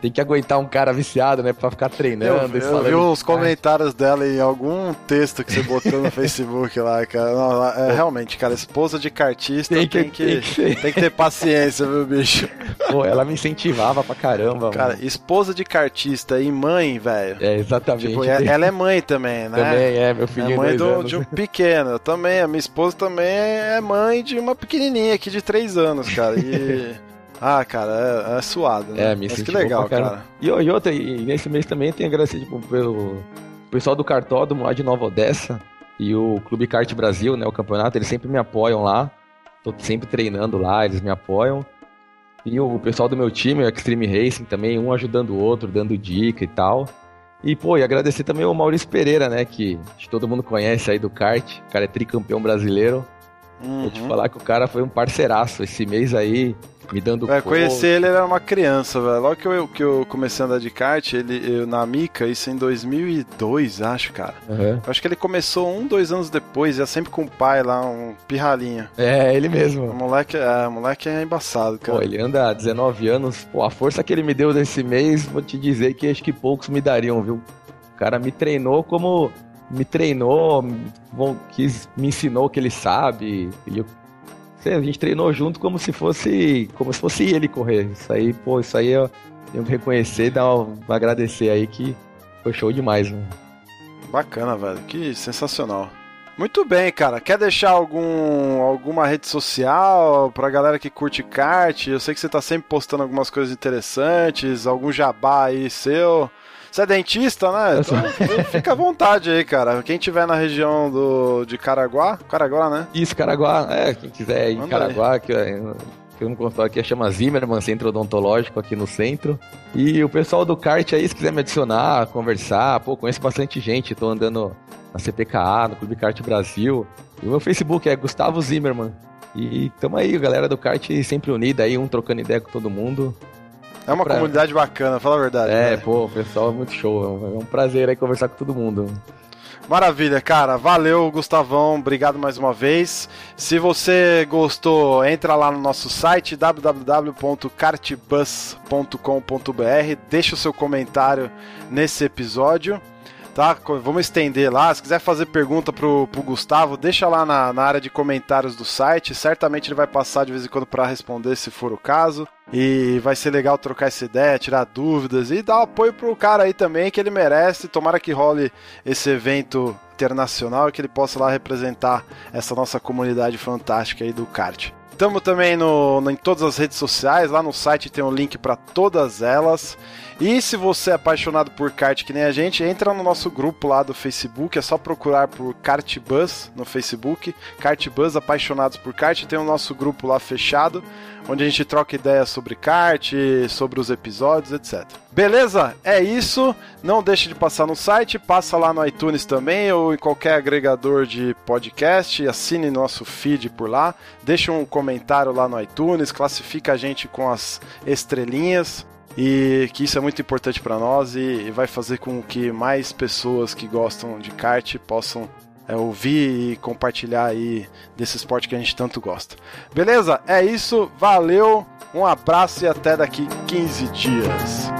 tem que aguentar um cara viciado, né? Pra ficar treinando. Eu, eu vi os comentários dela em algum texto que você botou no Facebook lá, cara. Não, é, realmente, cara, esposa de cartista tem que, tem que, tem que, tem que ter paciência, viu, bicho? Pô, ela me incentivava pra caramba. Cara, mano. esposa de cartista e mãe, velho. É, exatamente. Tipo, é, ela é mãe também, né? Também é, meu filho. É mãe do, de um pequeno. Eu também, a minha esposa também é mãe de uma pequenininha aqui de três anos, cara. E. Ah, cara, é, é suado, né? É, me Mas que legal, cara. E, e outra, e nesse mês também tem agradecer tipo, pelo pessoal do Cartódromo lá de Nova Odessa e o Clube Kart Brasil, né, o campeonato, eles sempre me apoiam lá. Tô sempre treinando lá, eles me apoiam. E o pessoal do meu time, o Extreme Racing também, um ajudando o outro, dando dica e tal. E, pô, e agradecer também o Maurício Pereira, né, que todo mundo conhece aí do kart, o cara é tricampeão brasileiro. Uhum. Vou te falar que o cara foi um parceiraço. Esse mês aí, me dando é, conhecer ele, ele era uma criança, velho. Logo que eu, que eu comecei a andar de kart, ele, eu, na Mica, isso em 2002, acho, cara. Uhum. Acho que ele começou um, dois anos depois, ia sempre com o pai lá, um pirralhinha. É, ele mesmo. O moleque, é, o moleque é embaçado, cara. Pô, ele anda há 19 anos. Pô, a força que ele me deu nesse mês, vou te dizer que acho que poucos me dariam, viu? O cara me treinou como me treinou, quis, me ensinou o que ele sabe. E eu a gente treinou junto como se fosse como se fosse ele correr. Isso aí, pô, isso aí eu tenho que reconhecer, dar um, agradecer aí que foi show demais, né? Bacana, velho. Que sensacional. Muito bem, cara. Quer deixar algum alguma rede social pra galera que curte kart? Eu sei que você tá sempre postando algumas coisas interessantes, algum jabá aí seu. Você é dentista, né? Então, fica à vontade aí, cara. Quem tiver na região do, de Caraguá, Caraguá, né? Isso, Caraguá. É, quem quiser ir em Caraguá, que, que eu não consultório aqui chama Zimmerman, Centro Odontológico aqui no centro. E o pessoal do kart aí, se quiser me adicionar, conversar, pô, conheço bastante gente. Tô andando na CPKA, no Clube Kart Brasil. E o meu Facebook é Gustavo Zimmerman. E tamo aí, galera do kart sempre unida aí, um trocando ideia com todo mundo. É uma pra... comunidade bacana, fala a verdade. É, né? pô, o pessoal é muito show. É um prazer aí conversar com todo mundo. Maravilha, cara. Valeu, Gustavão. Obrigado mais uma vez. Se você gostou, entra lá no nosso site www.cartbus.com.br. Deixa o seu comentário nesse episódio tá? Vamos estender lá. Se quiser fazer pergunta pro, pro Gustavo, deixa lá na, na área de comentários do site. Certamente ele vai passar de vez em quando para responder, se for o caso. E vai ser legal trocar essa ideia, tirar dúvidas e dar apoio pro cara aí também, que ele merece. Tomara que role esse evento internacional e que ele possa lá representar essa nossa comunidade fantástica aí do kart. Estamos também no, em todas as redes sociais, lá no site tem um link para todas elas. E se você é apaixonado por kart que nem a gente, entra no nosso grupo lá do Facebook, é só procurar por Kart Buzz no Facebook, Kart Buzz Apaixonados por Kart, tem o nosso grupo lá fechado, onde a gente troca ideias sobre kart, sobre os episódios, etc. Beleza? É isso. Não deixe de passar no site, passa lá no iTunes também ou em qualquer agregador de podcast, assine nosso feed por lá, deixa um comentário lá no iTunes, classifica a gente com as estrelinhas e que isso é muito importante para nós e, vai fazer com que mais pessoas que gostam de kart possam é, ouvir e compartilhar aí desse esporte que a gente tanto gosta. Beleza? É isso, valeu, um abraço e até daqui 15 dias.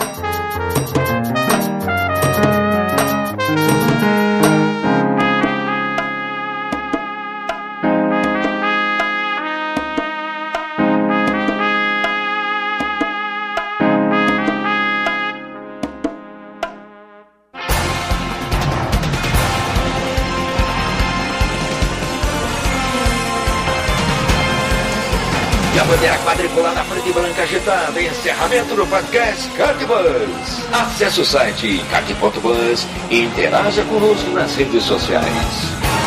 Bandeira quadriculada preta e branca agitada. Encerramento do podcast Cardbus. Acesse o site card.bus e interaja conosco nas redes sociais.